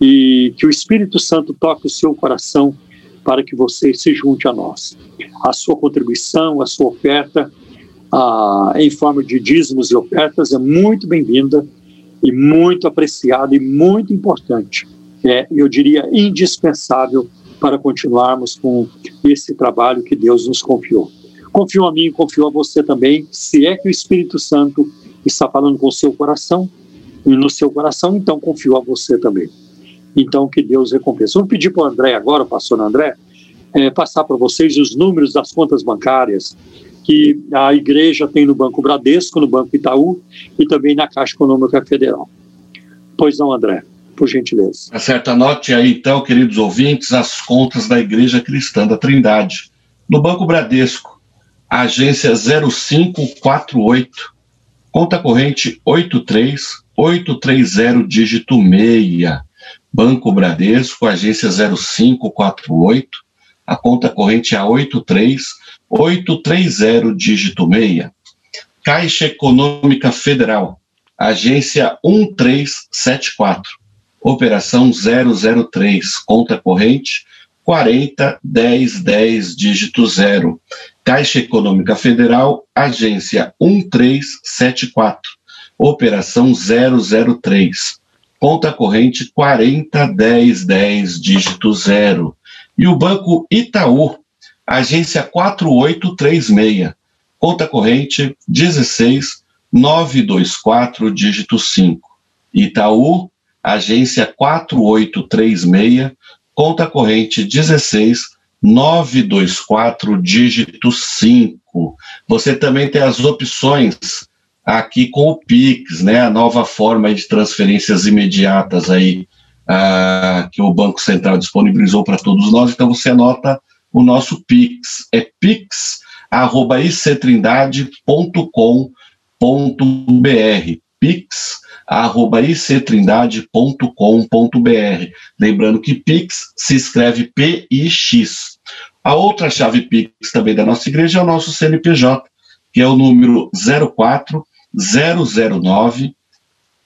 e que o Espírito Santo toque o seu coração para que você se junte a nós. A sua contribuição, a sua oferta, a, em forma de dízimos e ofertas, é muito bem-vinda e muito apreciada e muito importante. É, eu diria, indispensável para continuarmos com esse trabalho que Deus nos confiou. Confio a mim, confio a você também. Se é que o Espírito Santo está falando com o seu coração, e no seu coração, então confio a você também. Então, que Deus recompense. Vou pedir para o André agora, pastor André, é, passar para vocês os números das contas bancárias que a igreja tem no Banco Bradesco, no Banco Itaú e também na Caixa Econômica Federal. Pois não, André, por gentileza. Certo, anote aí então, queridos ouvintes, as contas da Igreja Cristã da Trindade. No Banco Bradesco, agência 0548, conta corrente 83830, dígito 6. Banco Bradesco, agência 0548, a conta corrente é a 83830, dígito 6. Caixa Econômica Federal, agência 1374, operação 003, conta corrente 40 10 10 dígito 0. Caixa Econômica Federal, agência 1374, operação 003. Conta corrente 40 10 10 dígito 0. E o Banco Itaú, agência 4836, conta corrente 16 924 dígito 5. Itaú, agência 4836, conta corrente 16 924 dígito 5. Você também tem as opções aqui com o Pix, né, a nova forma de transferências imediatas aí uh, que o Banco Central disponibilizou para todos nós. Então você anota o nosso Pix, é pix@ictrindade.com.br. Pix ictrindade.com.br. Lembrando que Pix se escreve P-I-X. A outra chave Pix também da nossa igreja é o nosso CNPJ, que é o número 04 009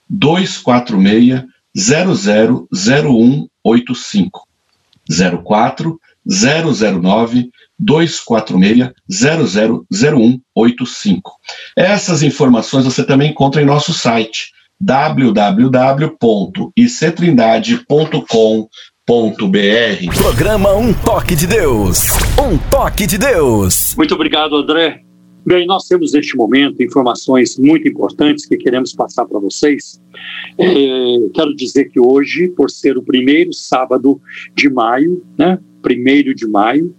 246 000185. 04 009 246 000185. Essas informações você também encontra em nosso site www.ictrindade.com.br. Programa Um Toque de Deus. Um Toque de Deus. Muito obrigado, André. Bem, nós temos neste momento informações muito importantes que queremos passar para vocês. É, quero dizer que hoje, por ser o primeiro sábado de maio, né, primeiro de maio,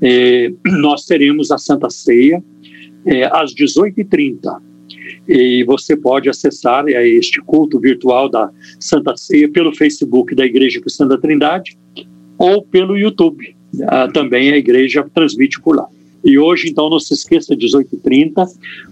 é, nós teremos a Santa Ceia é, às 18h30 e você pode acessar é, este culto virtual da Santa Ceia pelo Facebook da Igreja Cristã da Trindade ou pelo YouTube. Ah, também a igreja transmite por lá. E hoje, então, não se esqueça, 18h30,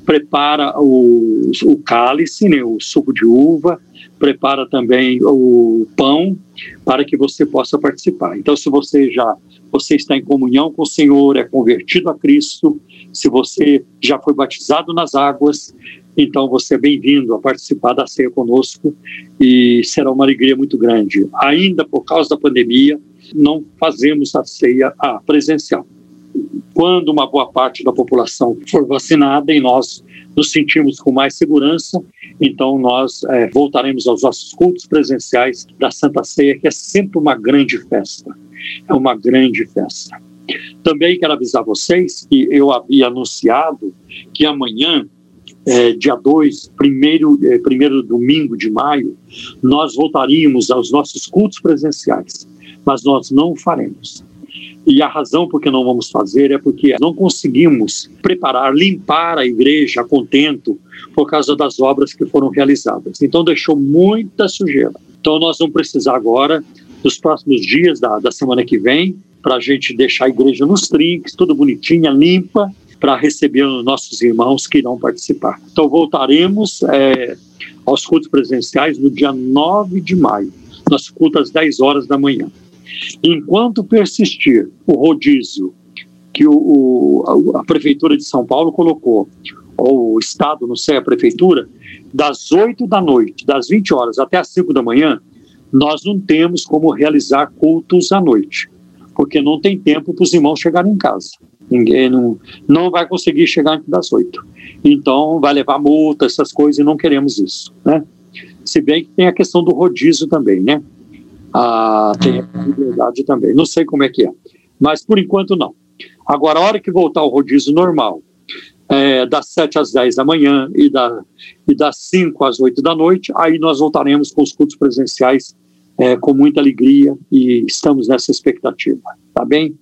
prepara o, o cálice, né, o suco de uva, prepara também o pão para que você possa participar. Então, se você já você está em comunhão com o Senhor, é convertido a Cristo, se você já foi batizado nas águas, então você é bem-vindo a participar da ceia conosco e será uma alegria muito grande. Ainda por causa da pandemia, não fazemos a ceia a presencial. Quando uma boa parte da população for vacinada e nós nos sentimos com mais segurança, então nós é, voltaremos aos nossos cultos presenciais da Santa Ceia, que é sempre uma grande festa. É uma grande festa. Também quero avisar vocês que eu havia anunciado que amanhã é, dia 2, primeiro, é, primeiro domingo de maio, nós voltaríamos aos nossos cultos presenciais, mas nós não faremos. E a razão por que não vamos fazer é porque não conseguimos preparar, limpar a igreja a contento por causa das obras que foram realizadas. Então deixou muita sujeira. Então nós vamos precisar agora, nos próximos dias da, da semana que vem, para a gente deixar a igreja nos trinques, tudo bonitinha, limpa, para receber os nossos irmãos que irão participar. Então voltaremos é, aos cultos presenciais no dia 9 de maio, nosso culto às 10 horas da manhã. Enquanto persistir o rodízio que o, o, a Prefeitura de São Paulo colocou, ou o Estado, não sei, a Prefeitura, das 8 da noite, das 20 horas até as 5 da manhã, nós não temos como realizar cultos à noite, porque não tem tempo para os irmãos chegarem em casa. Ninguém não, não vai conseguir chegar antes das 8. Então, vai levar multa, essas coisas, e não queremos isso, né? Se bem que tem a questão do rodízio também, né? Ah, tem a possibilidade também. Não sei como é que é, mas por enquanto não. Agora, a hora que voltar o rodízio normal, é, das 7 às 10 da manhã e, da, e das 5 às 8 da noite, aí nós voltaremos com os cultos presenciais é, com muita alegria e estamos nessa expectativa, tá bem?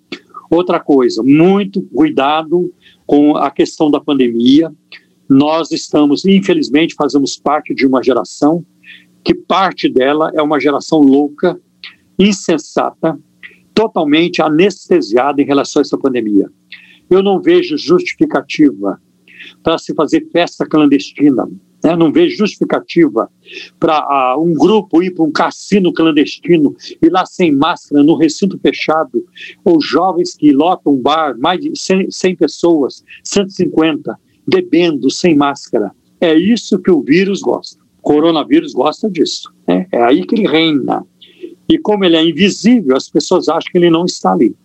Outra coisa, muito cuidado com a questão da pandemia. Nós estamos, infelizmente, fazemos parte de uma geração que parte dela é uma geração louca, insensata, totalmente anestesiada em relação a essa pandemia. Eu não vejo justificativa para se fazer festa clandestina. Né? Não vejo justificativa para uh, um grupo ir para um cassino clandestino e lá sem máscara, no recinto fechado, ou jovens que lotam um bar, mais de 100, 100 pessoas, 150, bebendo sem máscara. É isso que o vírus gosta coronavírus gosta disso. Né? É aí que ele reina. E como ele é invisível, as pessoas acham que ele não está ali.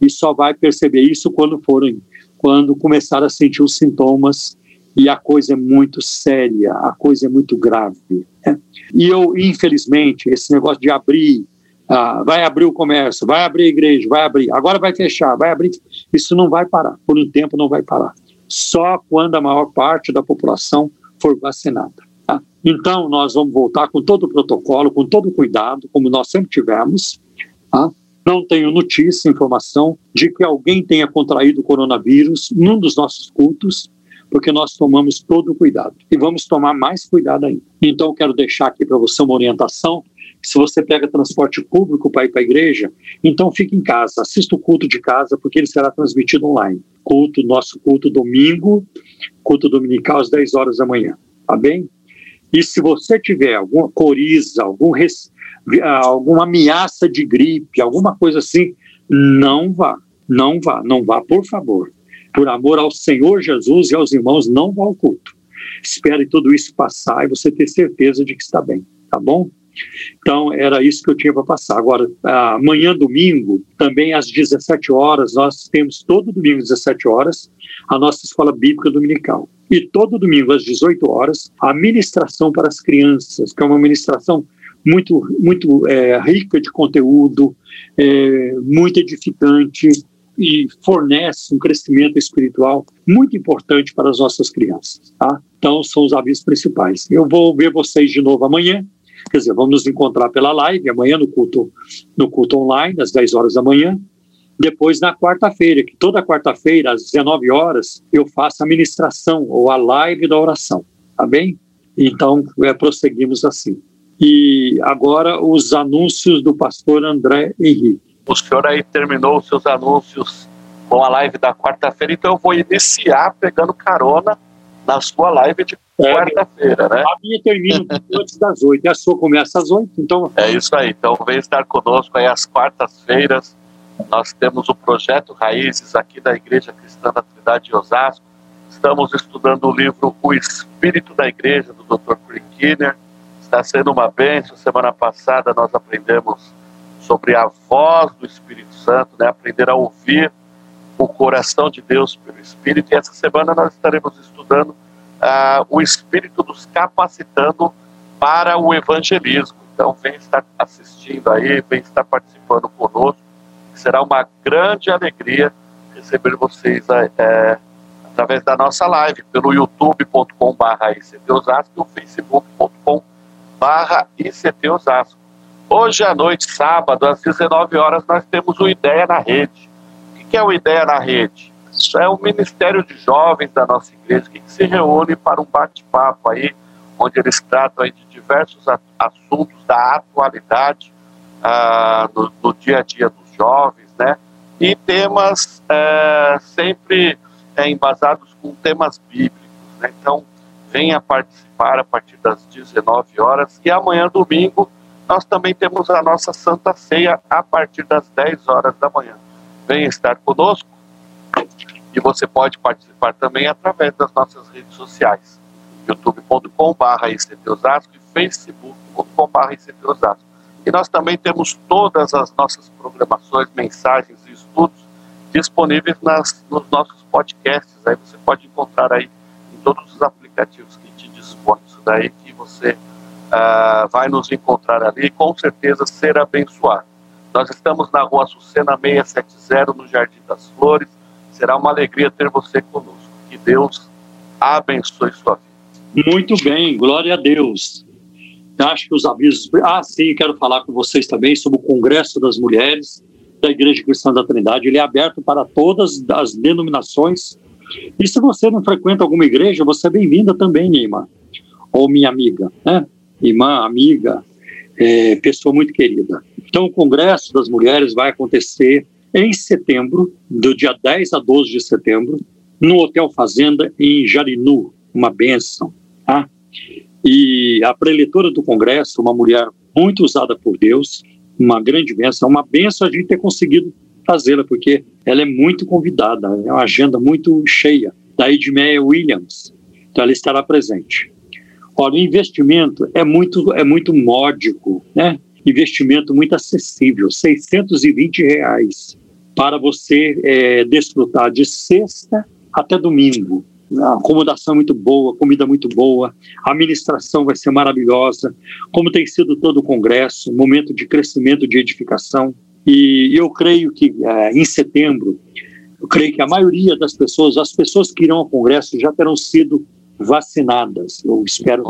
E só vai perceber isso quando forem, quando começar a sentir os sintomas e a coisa é muito séria, a coisa é muito grave. Né? E eu, infelizmente, esse negócio de abrir, ah, vai abrir o comércio, vai abrir a igreja, vai abrir, agora vai fechar, vai abrir, isso não vai parar, por um tempo não vai parar. Só quando a maior parte da população for vacinada. Então, nós vamos voltar com todo o protocolo, com todo o cuidado, como nós sempre tivemos. Tá? Não tenho notícia, informação de que alguém tenha contraído o coronavírus num dos nossos cultos, porque nós tomamos todo o cuidado. E vamos tomar mais cuidado ainda. Então, quero deixar aqui para você uma orientação. Se você pega transporte público para ir para a igreja, então fique em casa, assista o culto de casa, porque ele será transmitido online. Culto, nosso culto domingo, culto dominical às 10 horas da manhã. Tá bem? E se você tiver alguma coriza, algum res, alguma ameaça de gripe, alguma coisa assim, não vá, não vá, não vá, por favor. Por amor ao Senhor Jesus e aos irmãos, não vá ao culto. Espere tudo isso passar e você ter certeza de que está bem, tá bom? Então, era isso que eu tinha para passar. Agora, amanhã, domingo, também às 17 horas, nós temos todo domingo às 17 horas a nossa escola bíblica dominical. E todo domingo às 18 horas, a ministração para as crianças, que é uma ministração muito, muito é, rica de conteúdo, é, muito edificante e fornece um crescimento espiritual muito importante para as nossas crianças. Tá? Então, são os avisos principais. Eu vou ver vocês de novo amanhã. Quer dizer, vamos nos encontrar pela live amanhã no culto, no culto online, às 10 horas da manhã. Depois, na quarta-feira, que toda quarta-feira, às 19 horas, eu faço a ministração ou a live da oração, tá bem? Então, é, prosseguimos assim. E agora, os anúncios do pastor André Henrique. O senhor aí terminou os seus anúncios com a live da quarta-feira, então eu vou iniciar pegando carona na sua live de é, quarta-feira, né? A minha termina antes das oito, a sua começa às oito, então... É isso aí, então vem estar conosco aí às quartas-feiras, nós temos o projeto Raízes aqui da Igreja Cristã da Trindade de Osasco. Estamos estudando o livro O Espírito da Igreja, do Dr. Kinner. Está sendo uma bênção. Semana passada nós aprendemos sobre a voz do Espírito Santo, né? aprender a ouvir o coração de Deus pelo Espírito. E essa semana nós estaremos estudando uh, o Espírito nos capacitando para o evangelismo. Então, vem estar assistindo aí, vem estar participando conosco será uma grande alegria receber vocês é, através da nossa live, pelo youtube.com.br ICTosasco e o facebook.com.br ICTosasco. Hoje à noite, sábado, às 19 horas, nós temos o Ideia na Rede. que é o Ideia na Rede? Isso é o Ministério de Jovens da nossa igreja que se reúne para um bate-papo aí, onde eles tratam aí de diversos assuntos da atualidade ah, no, no, dia a dia dos jovens, né? E temas é, sempre é, embasados com temas bíblicos, né? Então, venha participar a partir das 19 horas e amanhã, domingo, nós também temos a nossa Santa Ceia a partir das 10 horas da manhã. Venha estar conosco e você pode participar também através das nossas redes sociais youtube.com.br e facebook.com.br. E nós também temos todas as nossas programações, mensagens e estudos disponíveis nas, nos nossos podcasts. Aí você pode encontrar aí em todos os aplicativos que te dispõem isso daí que você uh, vai nos encontrar ali e com certeza ser abençoado. Nós estamos na rua Sucena 670, no Jardim das Flores. Será uma alegria ter você conosco. Que Deus abençoe sua vida. Muito bem, glória a Deus. Acho que os avisos. Ah, sim, quero falar com vocês também sobre o Congresso das Mulheres da Igreja Cristã da Trindade. Ele é aberto para todas as denominações. E se você não frequenta alguma igreja, você é bem-vinda também, irmã, ou minha amiga, né? Irmã, amiga, é, pessoa muito querida. Então, o Congresso das Mulheres vai acontecer em setembro, do dia 10 a 12 de setembro, no Hotel Fazenda, em Jarinu, uma benção. Tá? E a preletora do Congresso, uma mulher muito usada por Deus, uma grande benção, uma benção a gente ter conseguido fazê-la, porque ela é muito convidada, é uma agenda muito cheia, da Edmeia Williams, então ela estará presente. Olha, o investimento é muito, é muito módico, né? Investimento muito acessível, 620 reais para você é, desfrutar de sexta até domingo acomodação é muito boa, comida muito boa, a administração vai ser maravilhosa, como tem sido todo o congresso, momento de crescimento, de edificação. E eu creio que é, em setembro, eu creio que a maioria das pessoas, as pessoas que irão ao congresso já terão sido vacinadas. Eu espero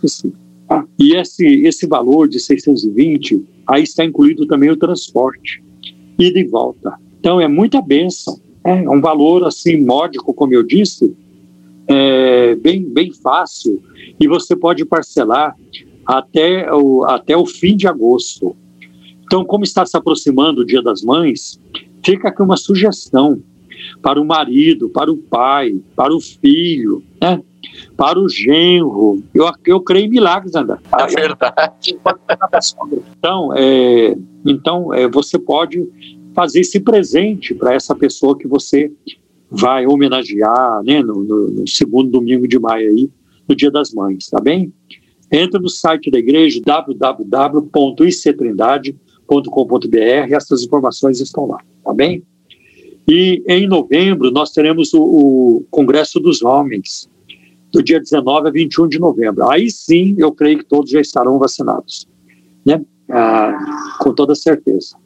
que sim. Ah, e esse, esse valor de 620, aí está incluído também o transporte, ida e volta. Então é muita bênção. É, um valor assim módico, como eu disse, é, bem, bem fácil e você pode parcelar até o, até o fim de agosto. Então, como está se aproximando o Dia das Mães, fica aqui uma sugestão para o marido, para o pai, para o filho, né? para o genro. Eu, eu creio em milagres, André. É verdade. Então, é, então é, você pode fazer esse presente para essa pessoa que você vai homenagear né, no, no, segundo domingo de maio aí, no Dia das Mães, tá bem? Entra no site da igreja www.ictrindade.com.br, essas informações estão lá, tá bem? E em novembro nós teremos o, o Congresso dos Homens, do dia 19 a 21 de novembro. Aí sim, eu creio que todos já estarão vacinados, né? Ah, com toda certeza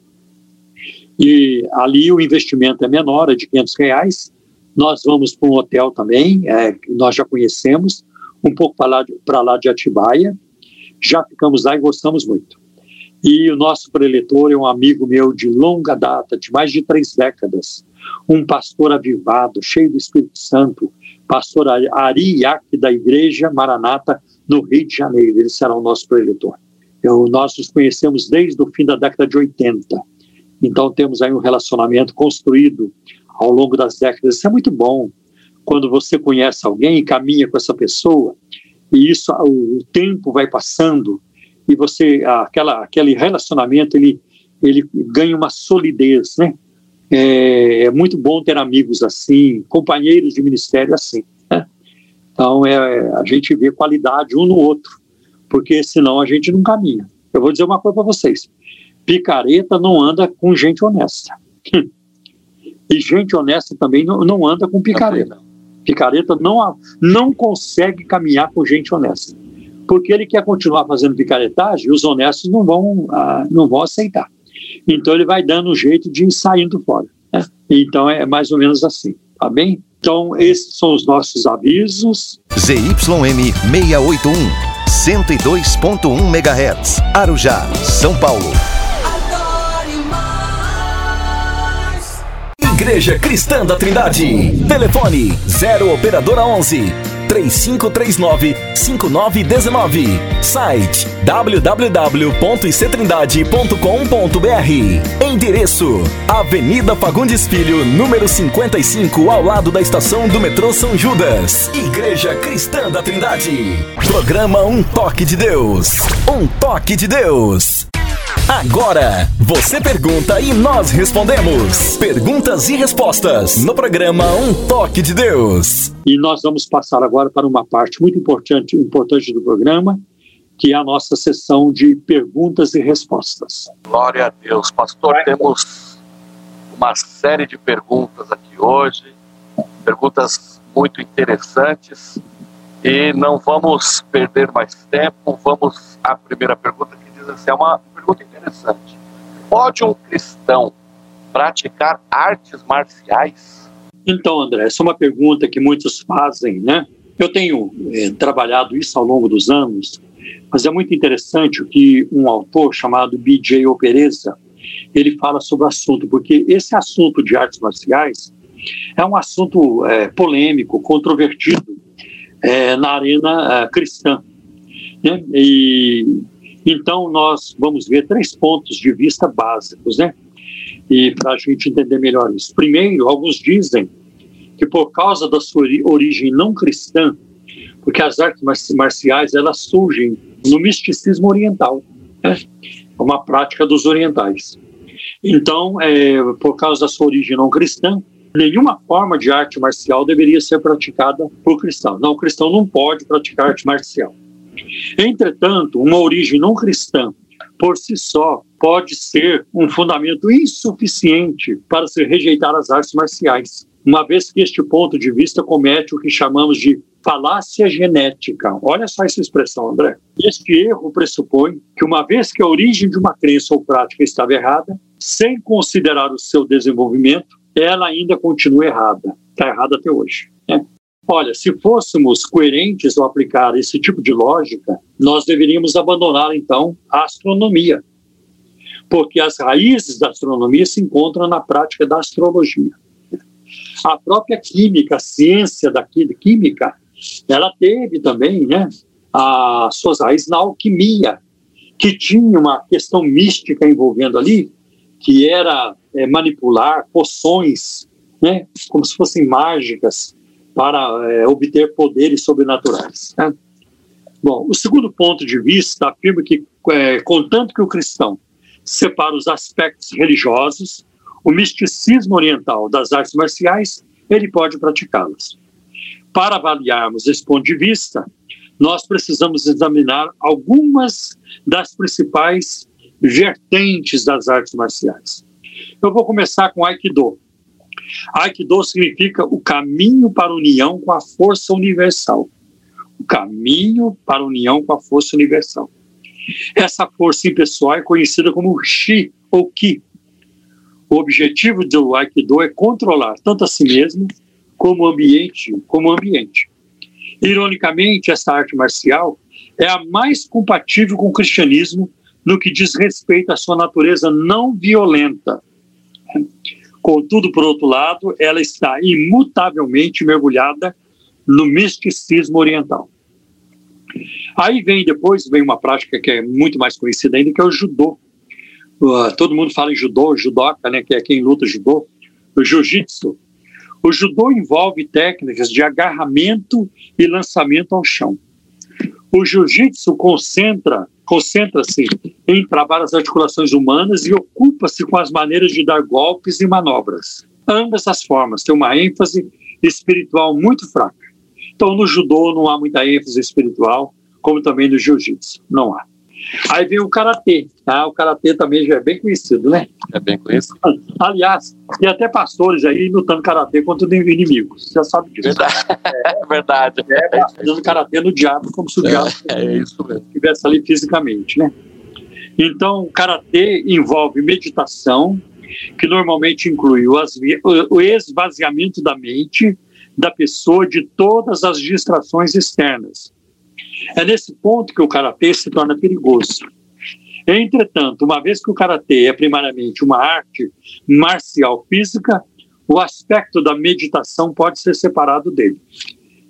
e ali o investimento é menor, é de 500 reais. Nós vamos para um hotel também, é, nós já conhecemos, um pouco para lá, de, lá de Atibaia, já ficamos lá e gostamos muito. E o nosso preletor é um amigo meu de longa data, de mais de três décadas, um pastor avivado, cheio do Espírito Santo, pastor Ari da Igreja Maranata, no Rio de Janeiro. Ele será o nosso preletor. Eu, nós nos conhecemos desde o fim da década de 80 então temos aí um relacionamento construído ao longo das décadas. Isso é muito bom. Quando você conhece alguém e caminha com essa pessoa, e isso o tempo vai passando e você aquela aquele relacionamento ele ele ganha uma solidez, né? É, é muito bom ter amigos assim, companheiros de ministério assim. Né? Então é, a gente vê qualidade um no outro, porque senão a gente não caminha. Eu vou dizer uma coisa para vocês: picareta não anda com gente honesta. e gente honesta também não, anda com picareta. Picareta não, não consegue caminhar com gente honesta. Porque ele quer continuar fazendo picaretagem os honestos não vão, ah, não vão aceitar. Então ele vai dando um jeito de ir saindo fora. Né? Então é mais ou menos assim, tá bem? Então esses são os nossos avisos. ZYM 681, 102.1 MHz, Arujá, São Paulo. Igreja Cristã da Trindade. Telefone 0 Operadora 11 3539 5919. Site www.ictrindade.com.br. Endereço: Avenida Fagundes Filho, número 55, ao lado da estação do metrô São Judas. Igreja Cristã da Trindade. Programa Um Toque de Deus. Um Toque de Deus. Agora, você pergunta e nós respondemos. Perguntas e respostas no programa Um Toque de Deus. E nós vamos passar agora para uma parte muito importante, importante do programa, que é a nossa sessão de perguntas e respostas. Glória a Deus. Pastor, temos uma série de perguntas aqui hoje, perguntas muito interessantes, e não vamos perder mais tempo. Vamos à primeira pergunta assim: é uma pergunta interessante. Pode um cristão praticar artes marciais? Então, André, essa é uma pergunta que muitos fazem, né? Eu tenho é, trabalhado isso ao longo dos anos, mas é muito interessante o que um autor chamado B.J. Opereza, ele fala sobre o assunto, porque esse assunto de artes marciais é um assunto é, polêmico, controvertido é, na arena cristã. Né? E então, nós vamos ver três pontos de vista básicos, né? E para a gente entender melhor isso. Primeiro, alguns dizem que por causa da sua origem não cristã, porque as artes marciais elas surgem no misticismo oriental, né? é uma prática dos orientais. Então, é, por causa da sua origem não cristã, nenhuma forma de arte marcial deveria ser praticada por cristão. Não, o cristão não pode praticar arte marcial. Entretanto, uma origem não cristã, por si só, pode ser um fundamento insuficiente para se rejeitar as artes marciais, uma vez que este ponto de vista comete o que chamamos de falácia genética. Olha só essa expressão, André. Este erro pressupõe que, uma vez que a origem de uma crença ou prática estava errada, sem considerar o seu desenvolvimento, ela ainda continua errada. Está errada até hoje. Né? Olha, se fôssemos coerentes ao aplicar esse tipo de lógica, nós deveríamos abandonar então a astronomia, porque as raízes da astronomia se encontram na prática da astrologia. A própria química, a ciência da química, ela teve também, né, as suas raízes na alquimia, que tinha uma questão mística envolvendo ali, que era é, manipular poções, né, como se fossem mágicas, para é, obter poderes sobrenaturais. Né? Bom, o segundo ponto de vista afirma que, é, contanto que o cristão separa os aspectos religiosos, o misticismo oriental das artes marciais, ele pode praticá-las. Para avaliarmos esse ponto de vista, nós precisamos examinar algumas das principais vertentes das artes marciais. Eu vou começar com Aikido. Aikido significa o caminho para a união com a força universal. O caminho para a união com a força universal. Essa força impessoal é conhecida como Shi ou Ki. O objetivo do Aikido é controlar tanto a si mesmo como o ambiente, como ambiente. Ironicamente, essa arte marcial é a mais compatível com o cristianismo no que diz respeito à sua natureza não violenta. Contudo, por outro lado, ela está imutavelmente mergulhada no misticismo oriental. Aí vem depois, vem uma prática que é muito mais conhecida ainda, que é o judô. Uh, todo mundo fala em judô, judoca, né, que é quem luta judô. O jiu-jitsu. O judô envolve técnicas de agarramento e lançamento ao chão. O jiu-jitsu concentra concentra-se em trabalhar as articulações humanas e ocupa-se com as maneiras de dar golpes e manobras. Ambas as formas têm uma ênfase espiritual muito fraca. Então, no judô não há muita ênfase espiritual, como também no jiu-jitsu, não há. Aí vem o karatê. Tá? O karatê também já é bem conhecido, né? É bem conhecido. Aliás, tem até pastores aí lutando karatê contra inimigos. Você já sabe disso. Verdade. É verdade. É, fazendo karatê no diabo, como se o é, diabo é isso mesmo. estivesse ali fisicamente, né? Então, o karatê envolve meditação, que normalmente inclui o esvaziamento da mente da pessoa de todas as distrações externas é nesse ponto que o karatê se torna perigoso. Entretanto, uma vez que o karatê é primariamente uma arte marcial física, o aspecto da meditação pode ser separado dele.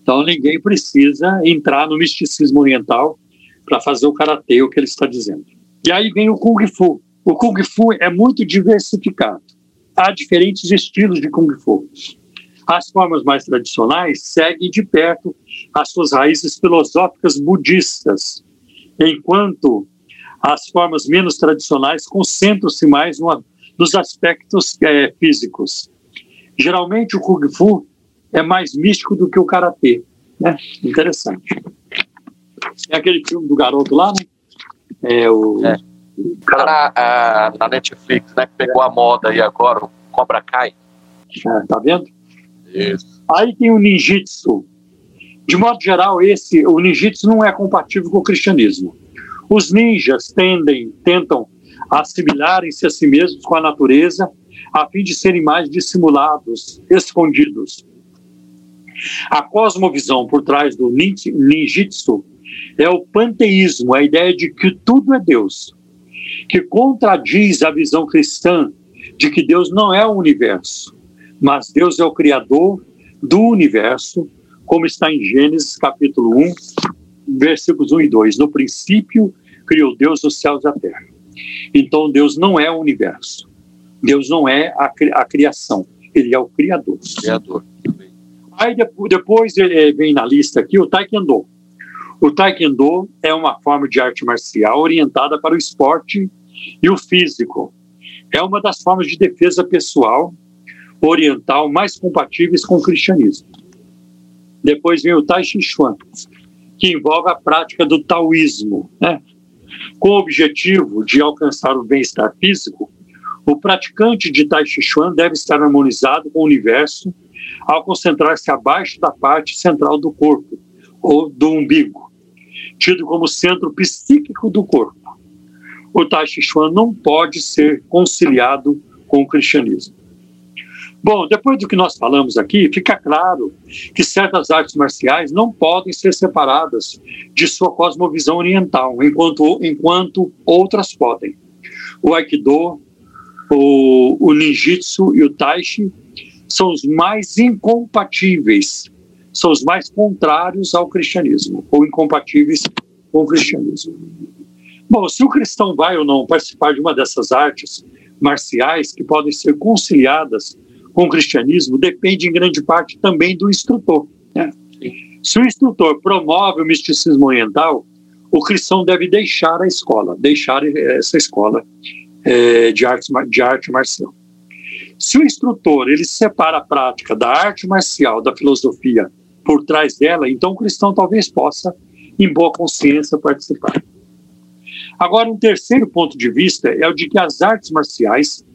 Então ninguém precisa entrar no misticismo oriental para fazer o karatê, o que ele está dizendo. E aí vem o kung fu. O kung fu é muito diversificado. Há diferentes estilos de kung fu. As formas mais tradicionais seguem de perto as suas raízes filosóficas budistas, enquanto as formas menos tradicionais concentram-se mais no, nos aspectos é, físicos. Geralmente o Kung Fu é mais místico do que o Karatê. Né? Interessante. É aquele filme do garoto lá, né? É o. É. Tá na, na Netflix, né? Que pegou a moda aí agora, o Cobra Kai. É, tá vendo? Isso. Aí tem o ninjitsu. De modo geral, esse, o ninjitsu não é compatível com o cristianismo. Os ninjas tendem, tentam assimilarem-se a si mesmos com a natureza, a fim de serem mais dissimulados, escondidos. A cosmovisão por trás do ninjitsu é o panteísmo, a ideia de que tudo é Deus, que contradiz a visão cristã de que Deus não é o universo, mas Deus é o Criador do universo, como está em Gênesis capítulo 1, versículos 1 e 2. No princípio criou Deus os céus e a terra. Então Deus não é o universo. Deus não é a, a criação. Ele é o Criador. Criador. Aí depois vem na lista aqui o Taekwondo. O Taekwondo é uma forma de arte marcial orientada para o esporte e o físico. É uma das formas de defesa pessoal oriental mais compatíveis com o cristianismo. Depois vem o Tai Chi Chuan, que envolve a prática do taoísmo. Né? Com o objetivo de alcançar o bem-estar físico, o praticante de Tai Chi Chuan deve estar harmonizado com o universo ao concentrar-se abaixo da parte central do corpo, ou do umbigo, tido como centro psíquico do corpo. O Tai Chi Chuan não pode ser conciliado com o cristianismo. Bom, depois do que nós falamos aqui, fica claro que certas artes marciais não podem ser separadas de sua cosmovisão oriental, enquanto, enquanto outras podem. O Aikido, o, o Ninjitsu e o Taichi são os mais incompatíveis, são os mais contrários ao cristianismo, ou incompatíveis com o cristianismo. Bom, se o cristão vai ou não participar de uma dessas artes marciais que podem ser conciliadas com o cristianismo depende em grande parte também do instrutor. Né? Se o instrutor promove o misticismo oriental, o cristão deve deixar a escola, deixar essa escola é, de, arte, de arte marcial. Se o instrutor ele separa a prática da arte marcial da filosofia por trás dela, então o cristão talvez possa, em boa consciência, participar. Agora, um terceiro ponto de vista é o de que as artes marciais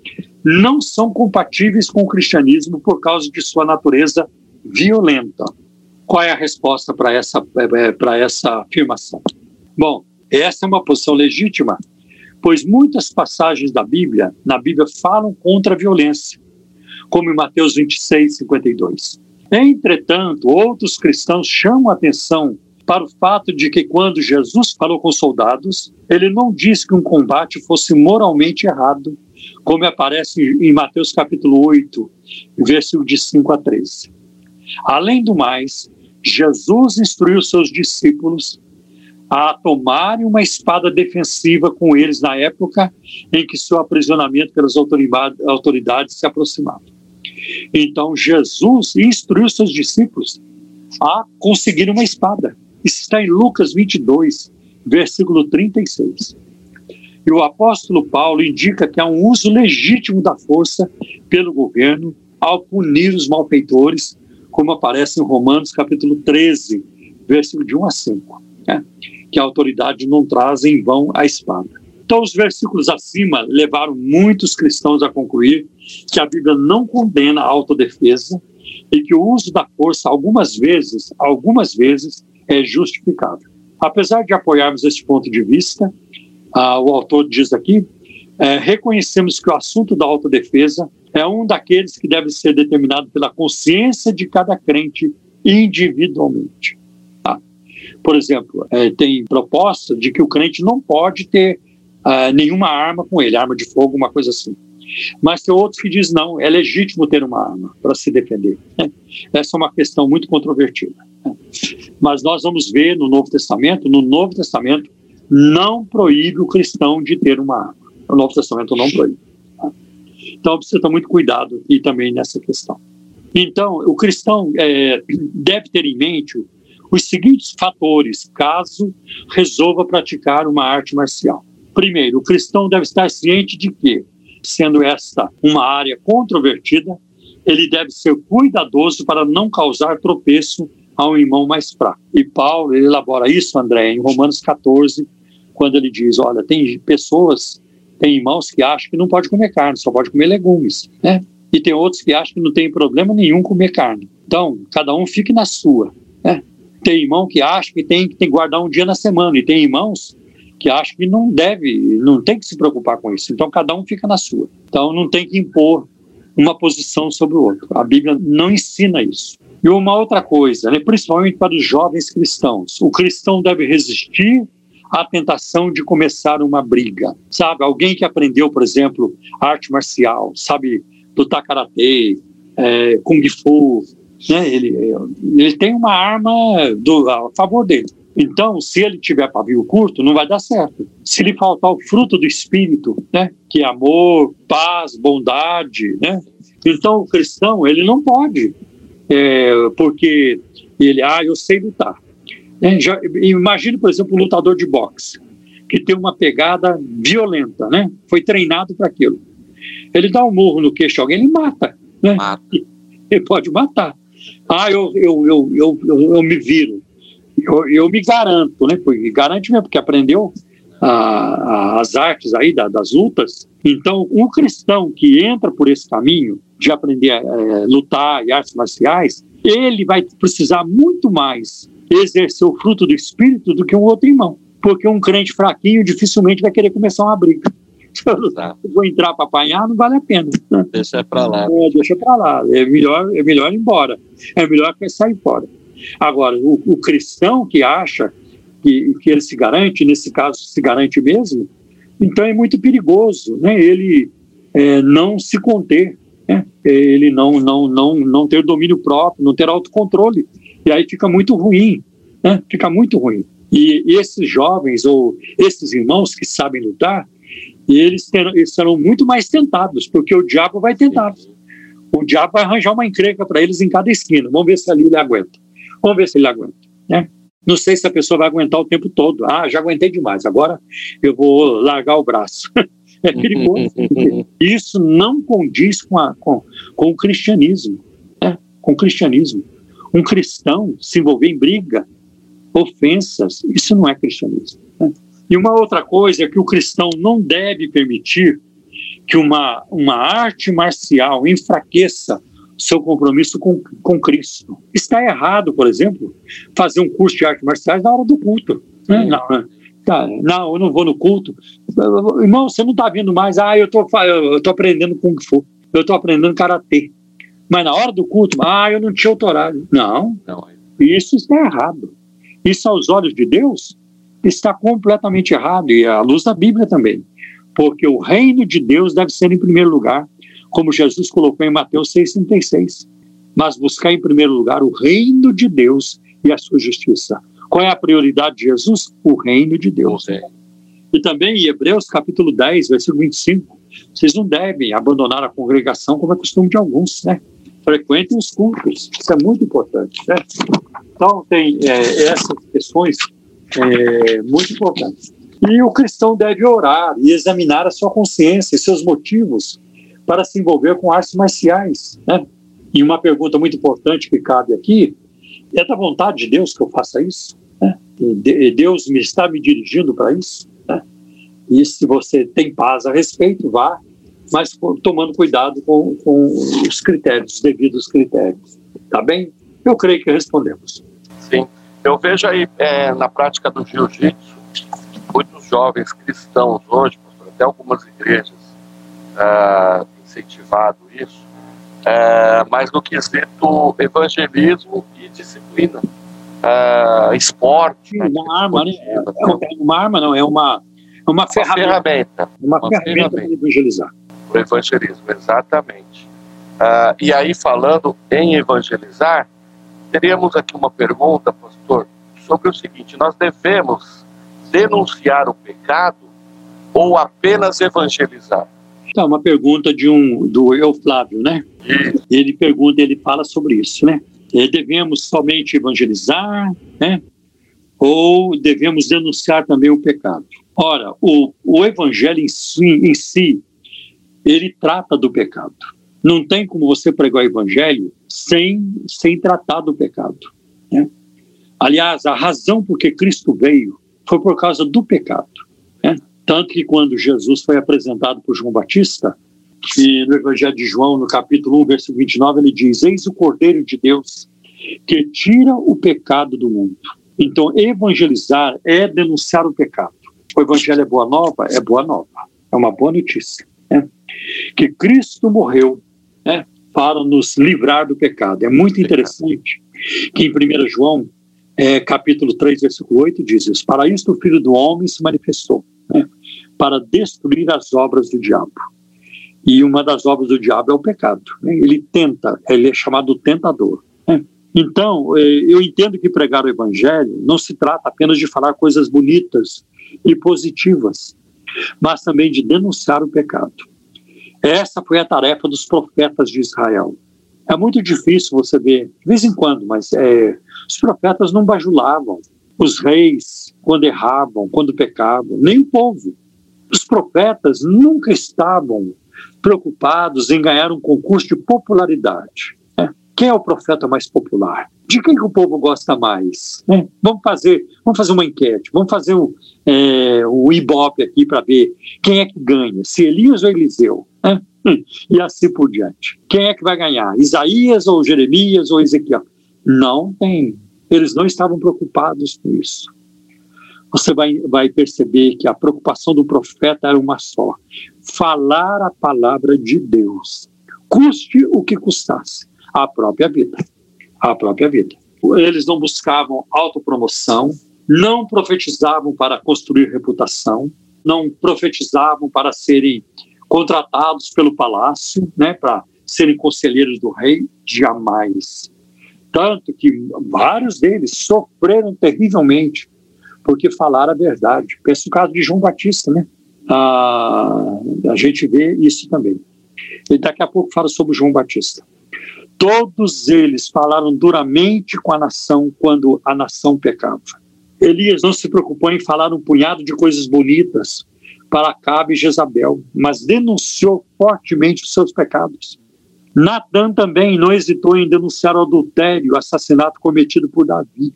não são compatíveis com o cristianismo por causa de sua natureza violenta. Qual é a resposta para essa, é, para essa afirmação? Bom, essa é uma posição legítima, pois muitas passagens da Bíblia, na Bíblia, falam contra a violência, como em Mateus 26, 52. Entretanto, outros cristãos chamam a atenção para o fato de que quando Jesus falou com soldados, ele não disse que um combate fosse moralmente errado, como aparece em Mateus capítulo 8, versículo de 5 a 13. Além do mais, Jesus instruiu seus discípulos a tomarem uma espada defensiva com eles na época em que seu aprisionamento pelas autoridades se aproximava. Então, Jesus instruiu seus discípulos a conseguir uma espada. Está em Lucas 22, versículo 36. E o apóstolo Paulo indica que há um uso legítimo da força pelo governo ao punir os malfeitores, como aparece em Romanos capítulo 13, versículo de 1 a 5, né? que a autoridade não traz em vão a espada. Então, os versículos acima levaram muitos cristãos a concluir que a Bíblia não condena a autodefesa e que o uso da força, algumas vezes, algumas vezes, é justificável. Apesar de apoiarmos esse ponto de vista, ah, o autor diz aqui, é, reconhecemos que o assunto da autodefesa é um daqueles que deve ser determinado pela consciência de cada crente individualmente. Tá? Por exemplo, é, tem proposta de que o crente não pode ter ah, nenhuma arma com ele, arma de fogo, uma coisa assim. Mas tem outros que dizem não, é legítimo ter uma arma para se defender. Né? Essa é uma questão muito controvertida. Né? Mas nós vamos ver no Novo Testamento, no Novo Testamento não proíbe o cristão de ter uma arma. O Novo Testamento não proíbe. Tá? Então precisa ter muito cuidado e também nessa questão. Então, o cristão é, deve ter em mente os seguintes fatores caso resolva praticar uma arte marcial. Primeiro, o cristão deve estar ciente de que sendo esta uma área controvertida, ele deve ser cuidadoso para não causar tropeço a um irmão mais fraco. E Paulo elabora isso, André, em Romanos 14, quando ele diz: olha, tem pessoas, tem irmãos que acham que não pode comer carne, só pode comer legumes, né? E tem outros que acham que não tem problema nenhum comer carne. Então, cada um fique na sua. Né? Tem irmão que acha que tem, que tem que guardar um dia na semana, e tem irmãos que acho que não deve, não tem que se preocupar com isso. Então cada um fica na sua. Então não tem que impor uma posição sobre o outro. A Bíblia não ensina isso. E uma outra coisa, né, principalmente para os jovens cristãos, o cristão deve resistir à tentação de começar uma briga. Sabe, alguém que aprendeu, por exemplo, arte marcial, sabe, lutar karatê, é, kung fu, né, ele, ele tem uma arma do, a favor dele. Então, se ele tiver pavio curto, não vai dar certo. Se lhe faltar o fruto do Espírito, né, que é amor, paz, bondade, né, então o cristão ele não pode, é, porque ele, ah, eu sei lutar. É, já, imagine, por exemplo, um lutador de boxe que tem uma pegada violenta, né? Foi treinado para aquilo. Ele dá um murro no queixo de alguém, ele mata, né? Mata. Ele pode matar. Ah, eu, eu, eu, eu, eu, eu me viro eu, eu me garanto, né? Porque garante mesmo, porque aprendeu as artes aí da, das lutas. Então, um cristão que entra por esse caminho de aprender a é, lutar e artes marciais, ele vai precisar muito mais exercer o fruto do Espírito do que um outro irmão. Porque um crente fraquinho dificilmente vai querer começar uma briga. Se eu tá. vou entrar para apanhar, não vale a pena. Né? Deixa para lá. É, deixa para lá. É melhor, é melhor ir embora. É melhor sair fora. Agora, o, o cristão que acha que, que ele se garante, nesse caso se garante mesmo, então é muito perigoso, né? Ele é, não se conter, né? ele não, não, não, não ter domínio próprio, não ter autocontrole. E aí fica muito ruim, né? Fica muito ruim. E, esses jovens ou esses irmãos que sabem lutar, eles, terão, eles serão muito mais tentados, porque o diabo vai tentar. O diabo vai arranjar uma encrenca para eles em cada esquina. Vamos ver se ali ele aguenta. Vamos ver se ele aguenta. Né? Não sei se a pessoa vai aguentar o tempo todo. Ah, já aguentei demais, agora eu vou largar o braço. é perigoso. Isso não condiz com, a, com, com o cristianismo. Né? Com o cristianismo. Um cristão se envolver em briga, ofensas, isso não é cristianismo. Né? E uma outra coisa é que o cristão não deve permitir que uma, uma arte marcial enfraqueça seu compromisso com, com Cristo. Está errado, por exemplo, fazer um curso de artes marciais na hora do culto. Né? Não, né? tá, não, eu não vou no culto. Irmão, você não está vindo mais. Ah, eu tô, estou aprendendo Kung Fu. Eu estou aprendendo Karatê. Mas na hora do culto, ah, eu não tinha autorado. Não, não, isso está errado. Isso, aos olhos de Deus, está completamente errado. E à luz da Bíblia também. Porque o reino de Deus deve ser em primeiro lugar como Jesus colocou em Mateus 6,36. Mas buscar em primeiro lugar o reino de Deus e a sua justiça. Qual é a prioridade de Jesus? O reino de Deus. E também em Hebreus capítulo 10, versículo 25, vocês não devem abandonar a congregação como é costume de alguns, né? Frequentem os cultos, isso é muito importante, né? Então, tem é, essas questões é, muito importantes. E o cristão deve orar e examinar a sua consciência e seus motivos para se envolver com artes marciais. Né? E uma pergunta muito importante que cabe aqui: é da vontade de Deus que eu faça isso? Né? Deus me está me dirigindo para isso? Né? E se você tem paz a respeito, vá, mas tomando cuidado com, com os critérios, os devidos critérios. Tá bem? Eu creio que respondemos. Sim. Eu vejo aí é, na prática do jiu-jitsu, muitos jovens cristãos hoje, até algumas igrejas, ah, incentivado isso, é, mas no quesito evangelismo e disciplina. É, esporte. Né, uma arma, né? É uma arma, não, é uma, uma, ferramenta. ferramenta. Uma, uma ferramenta, ferramenta para evangelizar. o evangelismo, exatamente. Uh, e aí, falando em evangelizar, teríamos aqui uma pergunta, pastor, sobre o seguinte: nós devemos denunciar o pecado ou apenas evangelizar? Então, uma pergunta de um do Euflávio, né? Ele pergunta, ele fala sobre isso, né? É, devemos somente evangelizar, né? Ou devemos denunciar também o pecado? Ora, o, o evangelho em si, em si, ele trata do pecado. Não tem como você pregar o evangelho sem, sem tratar do pecado. Né? Aliás, a razão por que Cristo veio foi por causa do pecado. Né? Tanto que quando Jesus foi apresentado por João Batista, e no Evangelho de João, no capítulo 1, versículo 29, ele diz: Eis o Cordeiro de Deus que tira o pecado do mundo. Então, evangelizar é denunciar o pecado. O Evangelho é boa nova? É boa nova. É uma boa notícia. Né? Que Cristo morreu né, para nos livrar do pecado. É muito interessante que em 1 João, é, capítulo 3, versículo 8, diz isso: Para isto o Filho do Homem se manifestou, para destruir as obras do diabo. E uma das obras do diabo é o pecado. Né? Ele tenta, ele é chamado tentador. Né? Então, é, eu entendo que pregar o evangelho não se trata apenas de falar coisas bonitas e positivas, mas também de denunciar o pecado. Essa foi a tarefa dos profetas de Israel. É muito difícil você ver, de vez em quando, mas é, os profetas não bajulavam. Os reis, quando erravam, quando pecavam, nem o povo. Os profetas nunca estavam preocupados em ganhar um concurso de popularidade. Né? Quem é o profeta mais popular? De quem que o povo gosta mais? Né? Vamos fazer, vamos fazer uma enquete, vamos fazer é, um Ibope aqui para ver quem é que ganha, se Elias ou Eliseu. Né? E assim por diante. Quem é que vai ganhar? Isaías ou Jeremias ou Ezequiel? Não tem. Eles não estavam preocupados com isso. Você vai, vai perceber que a preocupação do profeta era uma só: falar a palavra de Deus, custe o que custasse, a própria vida. A própria vida. Eles não buscavam autopromoção, não profetizavam para construir reputação, não profetizavam para serem contratados pelo palácio, né, para serem conselheiros do rei, jamais. Tanto que vários deles sofreram terrivelmente porque falaram a verdade. Pensa no caso de João Batista, né? Ah, a gente vê isso também. E daqui a pouco fala sobre João Batista. Todos eles falaram duramente com a nação quando a nação pecava. Elias não se preocupou em falar um punhado de coisas bonitas para Acabe e Jezabel, mas denunciou fortemente os seus pecados. Natan também não hesitou em denunciar o adultério, o assassinato cometido por Davi.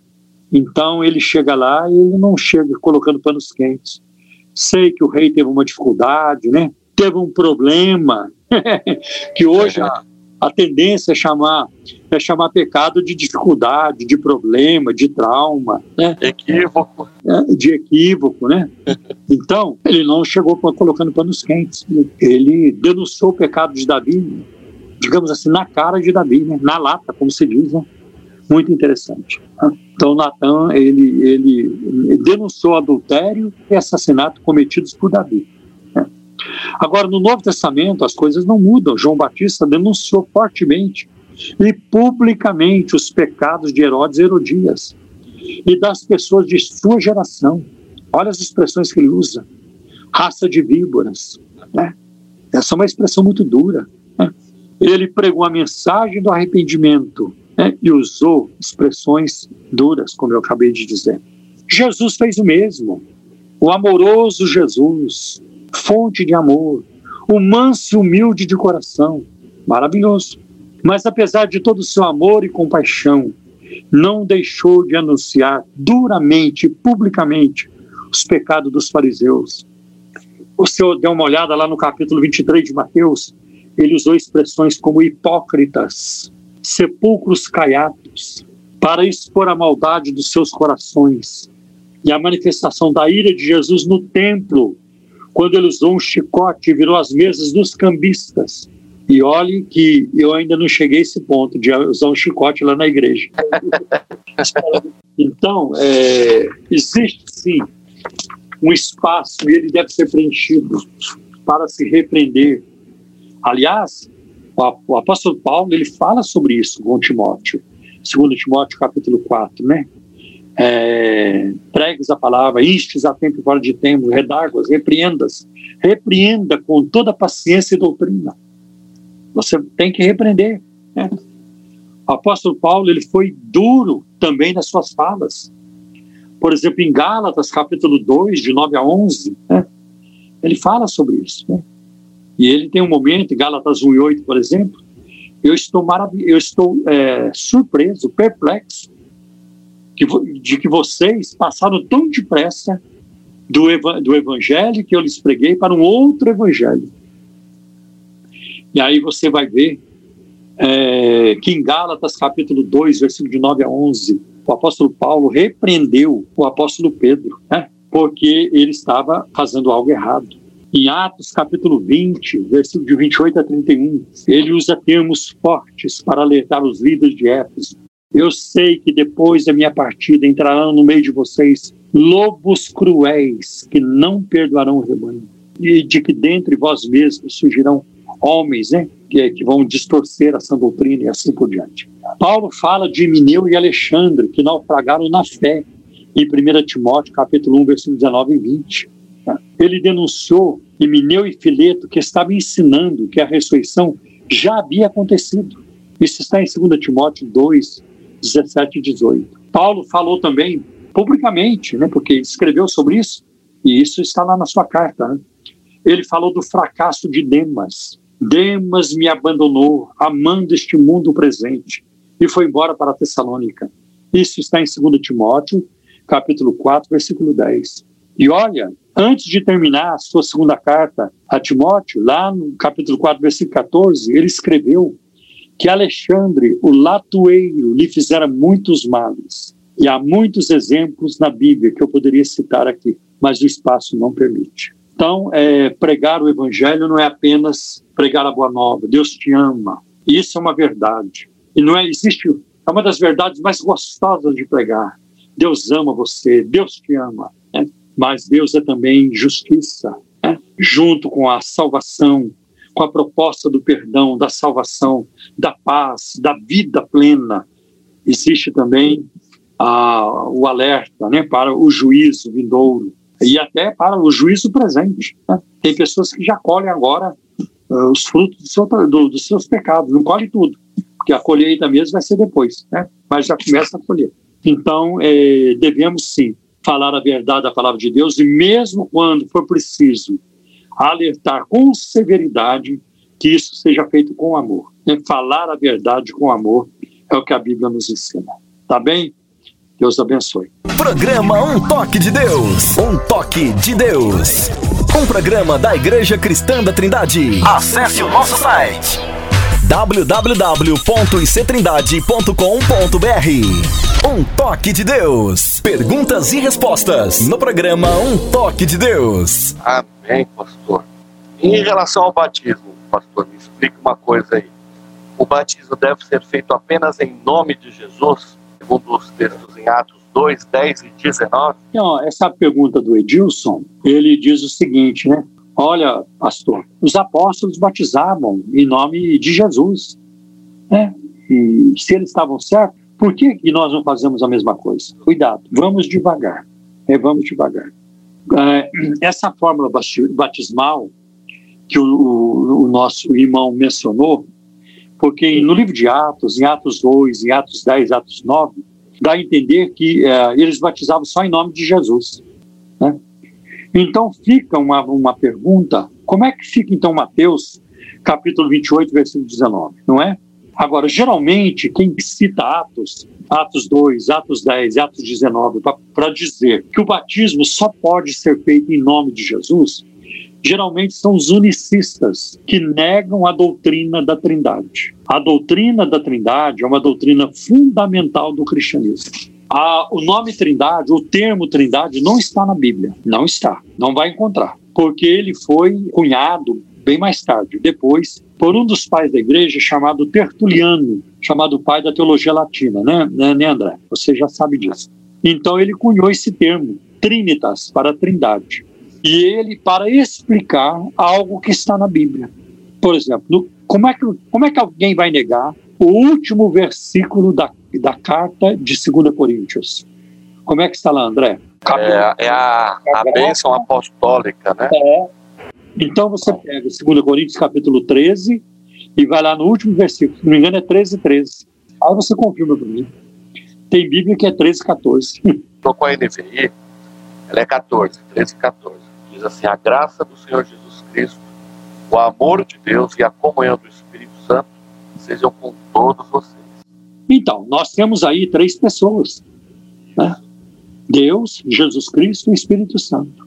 Então ele chega lá e ele não chega colocando panos quentes. Sei que o rei teve uma dificuldade, né? Teve um problema que hoje a, a tendência é chamar é chamar pecado de dificuldade, de problema, de trauma, né? Equívoco. É, de equívoco, né? Então, ele não chegou colocando panos quentes. Ele denunciou o pecado de Davi, digamos assim, na cara de Davi, né? na lata, como se diz, né? Muito interessante. Né? Então, Natan, ele, ele denunciou adultério e assassinato cometidos por Davi. Né? Agora, no Novo Testamento, as coisas não mudam. João Batista denunciou fortemente e publicamente os pecados de Herodes e Herodias e das pessoas de sua geração. Olha as expressões que ele usa: raça de víboras. Né? Essa é uma expressão muito dura. Né? Ele pregou a mensagem do arrependimento né? e usou expressões duras, como eu acabei de dizer. Jesus fez o mesmo. O amoroso Jesus, fonte de amor, o manso e humilde de coração. Maravilhoso. Mas apesar de todo o seu amor e compaixão, não deixou de anunciar duramente, publicamente, os pecados dos fariseus. O Senhor deu uma olhada lá no capítulo 23 de Mateus, ele usou expressões como hipócritas, sepulcros caiados, para expor a maldade dos seus corações e a manifestação da ira de Jesus no templo, quando ele usou um chicote e virou as mesas dos cambistas e olhe que eu ainda não cheguei a esse ponto de usar um chicote lá na igreja. então, é, existe sim um espaço e ele deve ser preenchido para se repreender Aliás, o apóstolo Paulo ele fala sobre isso com Timóteo, 2 Timóteo capítulo 4, né? É, pregues a palavra, instes a tempo e fora de tempo, redarguas, repreendas, repreenda com toda paciência e doutrina. Você tem que repreender. Né? O apóstolo Paulo ele foi duro também nas suas falas. Por exemplo, em Gálatas, capítulo 2, de 9 a 11, né? ele fala sobre isso. Né? E ele tem um momento, Gálatas 1 e 8, por exemplo, eu estou, eu estou é, surpreso, perplexo, que, de que vocês passaram tão depressa do, eva do evangelho que eu lhes preguei para um outro evangelho. E aí você vai ver é, que em Gálatas capítulo 2, versículo de 9 a 11, o apóstolo Paulo repreendeu o apóstolo Pedro, né, porque ele estava fazendo algo errado. Em Atos capítulo 20, versículo de 28 a 31, ele usa termos fortes para alertar os líderes de Éfeso. Eu sei que depois da minha partida entrarão no meio de vocês lobos cruéis que não perdoarão o rebanho, e de que dentre vós mesmos surgirão homens né, que, que vão distorcer essa doutrina e assim por diante. Paulo fala de Mineu e Alexandre, que naufragaram na fé, em 1 Timóteo, capítulo 1, versículo 19 e 20. Ele denunciou Emineu e Fileto, que estavam ensinando que a ressurreição já havia acontecido. Isso está em 2 Timóteo 2, 17 e 18. Paulo falou também publicamente, né, porque escreveu sobre isso, e isso está lá na sua carta. Né? Ele falou do fracasso de Demas. Demas me abandonou, amando este mundo presente, e foi embora para Tessalônica. Isso está em 2 Timóteo, capítulo 4, versículo 10. E olha, antes de terminar a sua segunda carta a Timóteo, lá no capítulo 4, versículo 14, ele escreveu que Alexandre, o latoeiro, lhe fizera muitos males. E há muitos exemplos na Bíblia que eu poderia citar aqui, mas o espaço não permite. Então, é, pregar o evangelho não é apenas pregar a boa nova. Deus te ama. Isso é uma verdade. E não é existe é uma das verdades mais gostosas de pregar. Deus ama você, Deus te ama. Mas Deus é também justiça, né? junto com a salvação, com a proposta do perdão, da salvação, da paz, da vida plena. Existe também o alerta né, para o juízo vindouro e até para o juízo presente. Né? Tem pessoas que já colhem agora uh, os frutos do seu, do, dos seus pecados, não colhe tudo, porque a colheita mesmo vai ser depois, né? mas já começa a colher. Então, eh, devemos sim falar a verdade da palavra de Deus e mesmo quando for preciso alertar com severidade que isso seja feito com amor. Né? Falar a verdade com amor é o que a Bíblia nos ensina. Tá bem? Deus abençoe. Programa Um Toque de Deus. Um Toque de Deus. Um programa da Igreja Cristã da Trindade. Acesse o nosso site www.ictrindade.com.br Um Toque de Deus. Perguntas e respostas no programa Um Toque de Deus. Amém, pastor. Em relação ao batismo, pastor, me explica uma coisa aí. O batismo deve ser feito apenas em nome de Jesus, segundo os textos em Atos 2, 10 e 19? Não, essa pergunta do Edilson, ele diz o seguinte, né? Olha, pastor, os apóstolos batizavam em nome de Jesus. Né? E se eles estavam certos, por que, nós não fazemos a mesma coisa? Cuidado, vamos devagar. É, vamos devagar. É, essa fórmula batismal que o, o, o, nosso irmão mencionou, porque no livro de Atos, em Atos 2, em Atos 10, Atos 9, dá a entender que é, eles batizavam só em nome de Jesus. Então fica uma, uma pergunta: como é que fica então Mateus, capítulo 28, versículo 19? Não é? Agora, geralmente, quem cita Atos, Atos 2, Atos 10, Atos 19, para dizer que o batismo só pode ser feito em nome de Jesus, geralmente são os unicistas que negam a doutrina da Trindade. A doutrina da Trindade é uma doutrina fundamental do cristianismo. A, o nome Trindade, o termo Trindade, não está na Bíblia. Não está. Não vai encontrar. Porque ele foi cunhado bem mais tarde, depois, por um dos pais da igreja chamado Tertuliano, chamado pai da teologia latina, né, né, né André? Você já sabe disso. Então ele cunhou esse termo, Trinitas, para Trindade. E ele, para explicar algo que está na Bíblia. Por exemplo, no, como, é que, como é que alguém vai negar o último versículo da, da carta de 2 Coríntios? Como é que está lá, André? É, é a, a bênção apostólica, né? É. Então você pega 2 Coríntios capítulo 13 e vai lá no último versículo, se não me engano é 13, 13. Aí você confirma para mim. Tem Bíblia que é 13, 14. Estou com a NVI, ela é 14, 13, 14. Diz assim: A graça do Senhor Jesus Cristo, o amor de Deus e a comunhão do Espírito Santo sejam com todos vocês. Então, nós temos aí três pessoas: né? Deus, Jesus Cristo e Espírito Santo.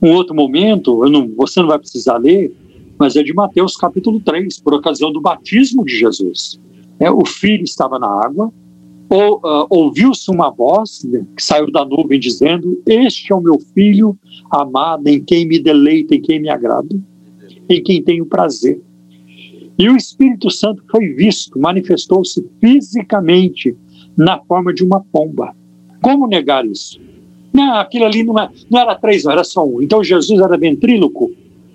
Um outro momento, não, você não vai precisar ler, mas é de Mateus capítulo 3, por ocasião do batismo de Jesus. É, o filho estava na água, ou, uh, ouviu-se uma voz né, que saiu da nuvem dizendo: Este é o meu filho amado, em quem me deleito, em quem me agrado, em quem tenho prazer. E o Espírito Santo foi visto, manifestou-se fisicamente na forma de uma pomba. Como negar isso? Não, aquilo ali não, é, não era três, não, era só um. Então Jesus era ventríloco?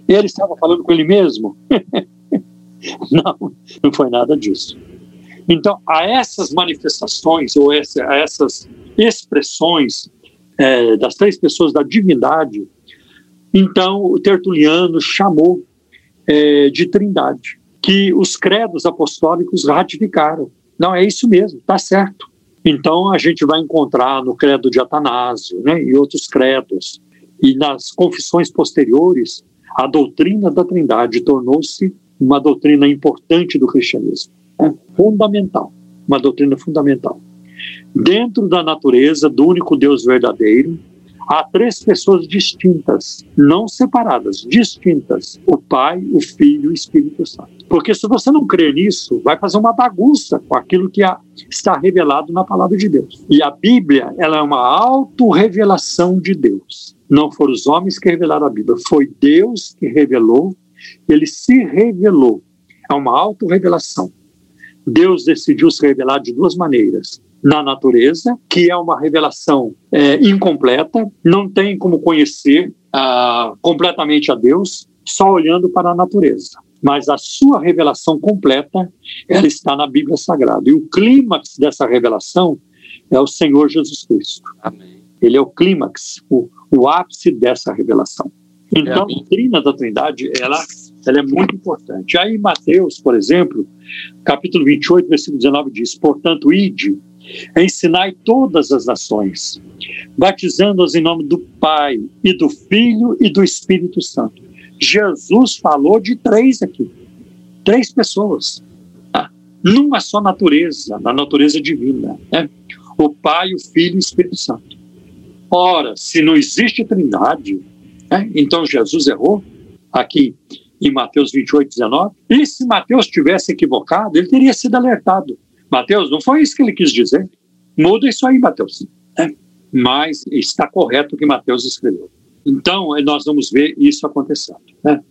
Ele estava falando com ele mesmo? não, não foi nada disso. Então, a essas manifestações, ou essa, a essas expressões é, das três pessoas da divindade, então o Tertuliano chamou é, de trindade, que os credos apostólicos ratificaram. Não, é isso mesmo, está certo. Então a gente vai encontrar no credo de Atanásio né, e outros credos, e nas confissões posteriores, a doutrina da trindade tornou-se uma doutrina importante do cristianismo é fundamental, uma doutrina fundamental. Dentro da natureza do único Deus verdadeiro, há três pessoas distintas, não separadas, distintas: o Pai, o Filho e o Espírito Santo. Porque se você não crê nisso, vai fazer uma bagunça com aquilo que está revelado na palavra de Deus. E a Bíblia, ela é uma autorrevelação de Deus. Não foram os homens que revelaram a Bíblia, foi Deus que revelou, ele se revelou. É uma autorrevelação. Deus decidiu se revelar de duas maneiras. Na natureza, que é uma revelação é, incompleta, não tem como conhecer ah, completamente a Deus só olhando para a natureza. Mas a sua revelação completa, ela está na Bíblia Sagrada. E o clímax dessa revelação é o Senhor Jesus Cristo. Amém. Ele é o clímax, o, o ápice dessa revelação. Então, a doutrina da Trindade, ela, ela é muito importante. Aí, Mateus, por exemplo, capítulo 28, versículo 19 diz: Portanto, ide, ensinai todas as nações, batizando-as em nome do Pai, e do Filho e do Espírito Santo. Jesus falou de três aqui, três pessoas, tá? numa só natureza, na natureza divina, né? o Pai, o Filho e o Espírito Santo. Ora, se não existe trindade, né? então Jesus errou aqui em Mateus 28, 19. E se Mateus tivesse equivocado, ele teria sido alertado. Mateus, não foi isso que ele quis dizer. Muda isso aí, Mateus. É. Mas está correto o que Mateus escreveu. Então, nós vamos ver isso acontecendo. Né?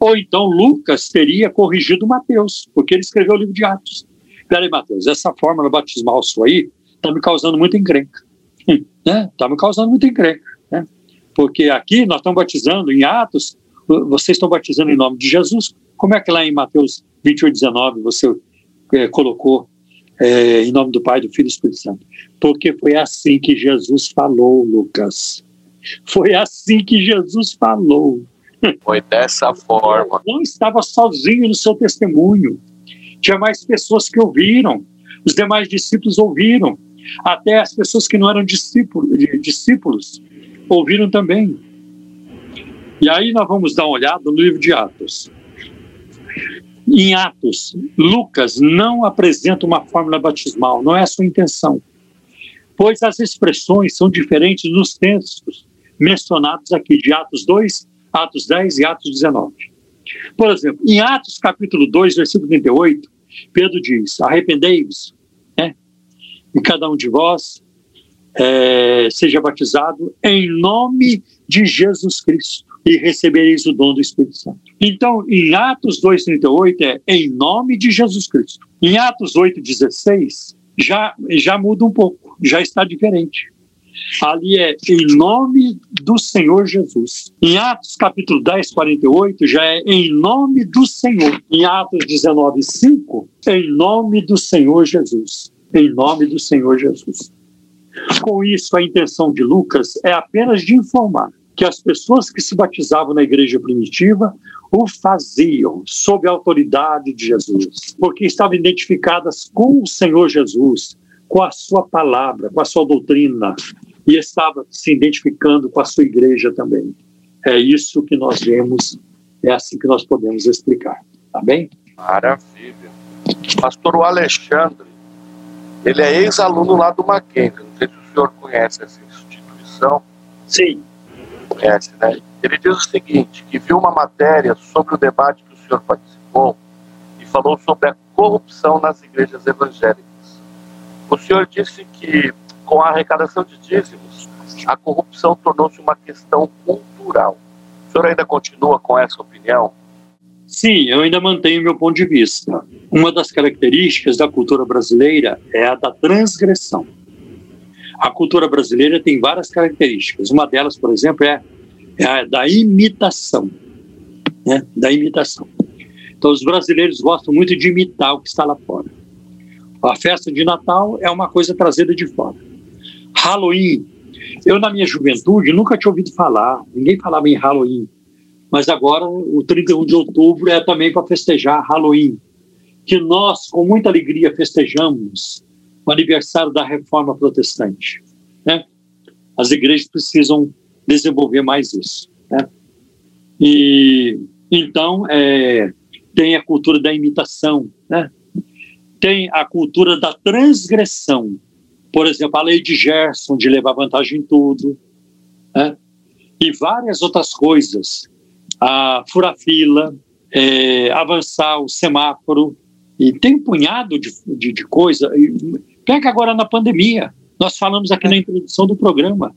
Ou então Lucas teria corrigido Mateus, porque ele escreveu o livro de Atos. Peraí, Mateus, essa fórmula batismal sua aí está me causando muita encrenca. Está né? Tá me causando muita encrenca. Né? Porque aqui nós estamos batizando em Atos vocês estão batizando em nome de Jesus. Como é que lá em Mateus 28, 19 você é, colocou é, em nome do Pai, do Filho e do Espírito Santo? Porque foi assim que Jesus falou, Lucas. Foi assim que Jesus falou. Foi dessa forma. Não estava sozinho no seu testemunho. Tinha mais pessoas que ouviram. Os demais discípulos ouviram. Até as pessoas que não eram discípulos, discípulos ouviram também. E aí nós vamos dar uma olhada no livro de Atos. Em Atos, Lucas não apresenta uma fórmula batismal, não é a sua intenção, pois as expressões são diferentes nos textos mencionados aqui, de Atos 2, Atos 10 e Atos 19. Por exemplo, em Atos capítulo 2, versículo 38, Pedro diz: Arrependei-vos, né? e cada um de vós é, seja batizado em nome de Jesus Cristo e recebereis o dom do Espírito Santo. Então, em Atos 2,38 é em nome de Jesus Cristo. Em Atos 8,16 já, já muda um pouco, já está diferente. Ali é em nome do Senhor Jesus. Em Atos capítulo 10, 48, já é em nome do Senhor. Em Atos 19, 5, em nome do Senhor Jesus. Em nome do Senhor Jesus. Com isso, a intenção de Lucas é apenas de informar que as pessoas que se batizavam na igreja primitiva o faziam sob a autoridade de Jesus, porque estavam identificadas com o Senhor Jesus, com a sua palavra, com a sua doutrina, e estava se identificando com a sua igreja também. É isso que nós vemos, é assim que nós podemos explicar. Tá bem? Maravilha. Pastor Alexandre, ele é ex-aluno lá do Mackenzie. Não sei se o senhor conhece essa instituição. Sim. Conhece, né? Ele diz o seguinte, que viu uma matéria sobre o debate que o senhor participou e falou sobre a corrupção nas igrejas evangélicas. O senhor disse que com a arrecadação de dízimos, a corrupção tornou-se uma questão cultural. O senhor ainda continua com essa opinião? Sim, eu ainda mantenho meu ponto de vista. Uma das características da cultura brasileira é a da transgressão. A cultura brasileira tem várias características. Uma delas, por exemplo, é, é a da imitação. Né? Da imitação. Então, os brasileiros gostam muito de imitar o que está lá fora. A festa de Natal é uma coisa trazida de fora. Halloween. Eu, na minha juventude, nunca tinha ouvido falar, ninguém falava em Halloween. Mas agora, o 31 de outubro é também para festejar Halloween. Que nós, com muita alegria, festejamos o aniversário da reforma protestante. Né? As igrejas precisam desenvolver mais isso. Né? E então é, tem a cultura da imitação, né? tem a cultura da transgressão. Por exemplo, a lei de Gerson, de levar vantagem em tudo, né? e várias outras coisas. A fura-fila, é, avançar o semáforo, e tem um punhado de, de, de coisa. Pega agora na pandemia, nós falamos aqui na introdução do programa.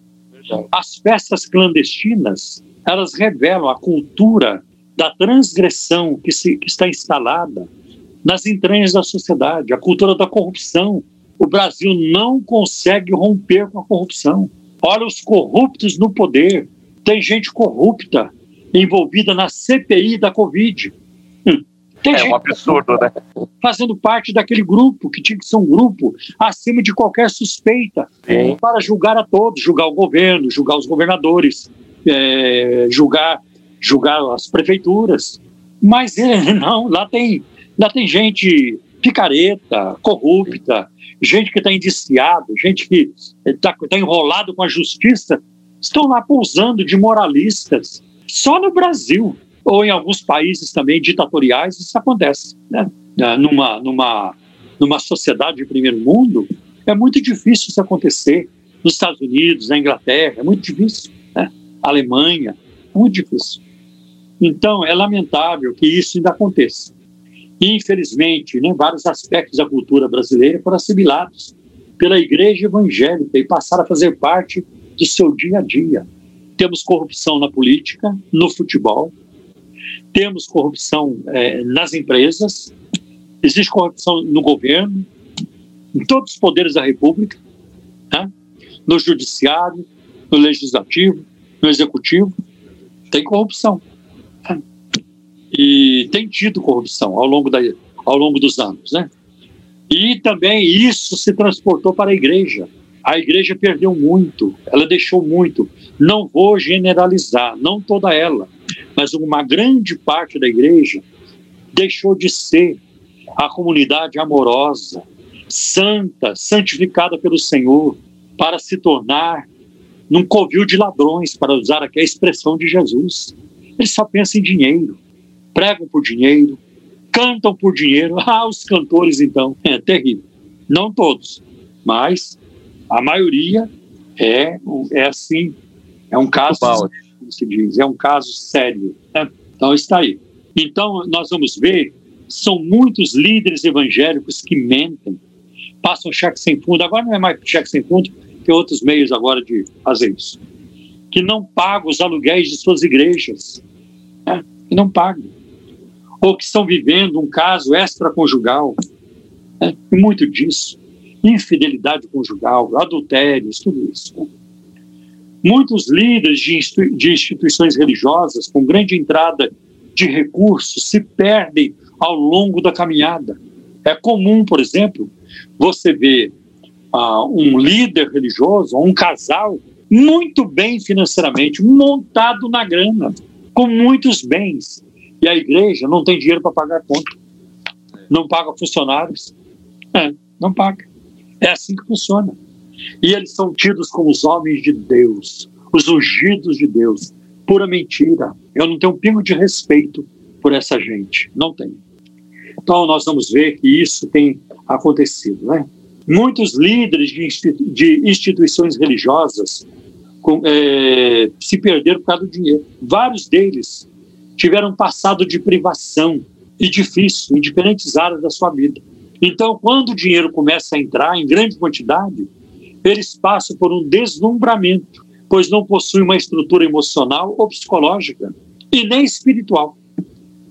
As festas clandestinas, elas revelam a cultura da transgressão que, se, que está instalada nas entranhas da sociedade, a cultura da corrupção, o Brasil não consegue romper com a corrupção. Olha os corruptos no poder. Tem gente corrupta envolvida na CPI da Covid. Tem é um absurdo, né? Fazendo parte daquele grupo, que tinha que ser um grupo acima de qualquer suspeita, Sim. para julgar a todos, julgar o governo, julgar os governadores, é, julgar, julgar as prefeituras. Mas é, não, lá tem, lá tem gente picareta, corrupta, gente que está indiciado, gente que está tá enrolado com a justiça, estão lá pousando de moralistas. Só no Brasil, ou em alguns países também ditatoriais, isso acontece. Né? Ah, numa, numa, numa sociedade de primeiro mundo, é muito difícil isso acontecer. Nos Estados Unidos, na Inglaterra, é muito difícil. Né? Alemanha, é muito difícil. Então, é lamentável que isso ainda aconteça. E, infelizmente, né, vários aspectos da cultura brasileira foram assimilados pela igreja evangélica e passaram a fazer parte do seu dia a dia. Temos corrupção na política, no futebol, temos corrupção é, nas empresas, existe corrupção no governo, em todos os poderes da República, né? no judiciário, no legislativo, no executivo, tem corrupção e tem tido corrupção ao longo, da, ao longo dos anos, né? E também isso se transportou para a igreja. A igreja perdeu muito, ela deixou muito. Não vou generalizar, não toda ela, mas uma grande parte da igreja deixou de ser a comunidade amorosa, santa, santificada pelo Senhor, para se tornar num covil de ladrões, para usar aqui a expressão de Jesus. Eles só pensam em dinheiro pregam por dinheiro, cantam por dinheiro. Ah, os cantores, então, é terrível. Não todos, mas a maioria é, é assim, é um caso, como se diz, é um caso sério. Né? Então está aí. Então nós vamos ver, são muitos líderes evangélicos que mentem, passam cheque sem fundo. Agora não é mais cheque sem fundo, tem outros meios agora de fazer isso. Que não pagam os aluguéis de suas igrejas. Né? Que não pagam ou que estão vivendo um caso extraconjugal. Né? E muito disso. Infidelidade conjugal, adultérios, tudo isso. Né? Muitos líderes de, de instituições religiosas, com grande entrada de recursos, se perdem ao longo da caminhada. É comum, por exemplo, você ver uh, um líder religioso, um casal, muito bem financeiramente, montado na grana, com muitos bens. E a igreja não tem dinheiro para pagar conta. Não paga funcionários. É, não paga. É assim que funciona. E eles são tidos como os homens de Deus, os ungidos de Deus. Pura mentira. Eu não tenho um pingo de respeito por essa gente. Não tenho. Então, nós vamos ver que isso tem acontecido. Né? Muitos líderes de, instituições religiosas com, é, se perderam por causa do dinheiro. Vários deles tiveram um passado de privação e difícil em diferentes áreas da sua vida. Então, quando o dinheiro começa a entrar em grande quantidade, eles passam por um deslumbramento, pois não possuem uma estrutura emocional ou psicológica e nem espiritual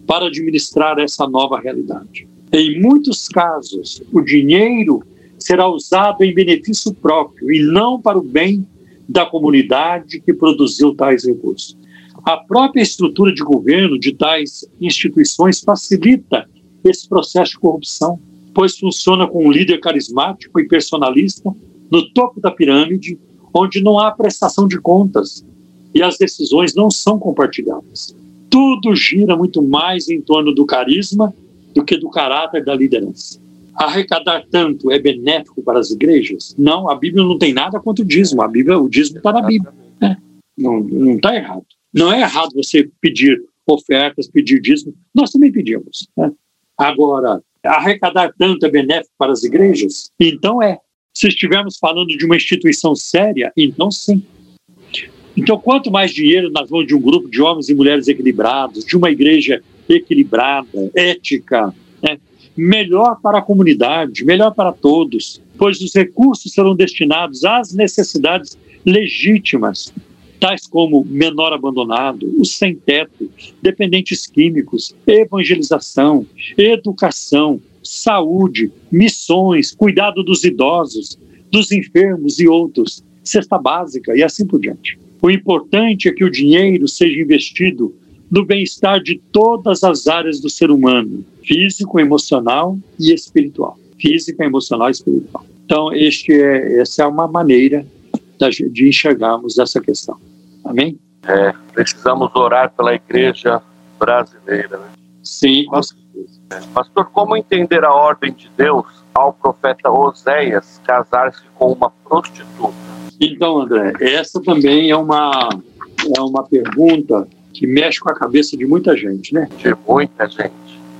para administrar essa nova realidade. Em muitos casos, o dinheiro será usado em benefício próprio e não para o bem da comunidade que produziu tais recursos. A própria estrutura de governo de tais instituições facilita esse processo de corrupção, pois funciona com um líder carismático e personalista no topo da pirâmide, onde não há prestação de contas e as decisões não são compartilhadas. Tudo gira muito mais em torno do carisma do que do caráter da liderança. Arrecadar tanto é benéfico para as igrejas? Não, a Bíblia não tem nada contra o dízimo. A Bíblia, o dízimo está na Bíblia. Né? Não está errado. Não é errado você pedir ofertas, pedir dízimo. Nós também pedimos. Né? Agora, arrecadar tanto é benéfico para as igrejas? Então é. Se estivermos falando de uma instituição séria, então sim. Então, quanto mais dinheiro nas mãos de um grupo de homens e mulheres equilibrados, de uma igreja equilibrada, ética, né, melhor para a comunidade, melhor para todos, pois os recursos serão destinados às necessidades legítimas, tais como menor abandonado, os sem-teto, dependentes químicos, evangelização, educação, saúde, missões, cuidado dos idosos, dos enfermos e outros, cesta básica e assim por diante. O importante é que o dinheiro seja investido no bem-estar de todas as áreas do ser humano, físico, emocional e espiritual. Física, emocional e espiritual. Então, este é, essa é uma maneira de enxergarmos essa questão. Amém? É, precisamos orar pela igreja brasileira. Né? Sim, com Pastor, como entender a ordem de Deus ao profeta Oséias casar-se com uma prostituta? Então, André, essa também é uma, é uma pergunta que mexe com a cabeça de muita gente, né? De muita gente,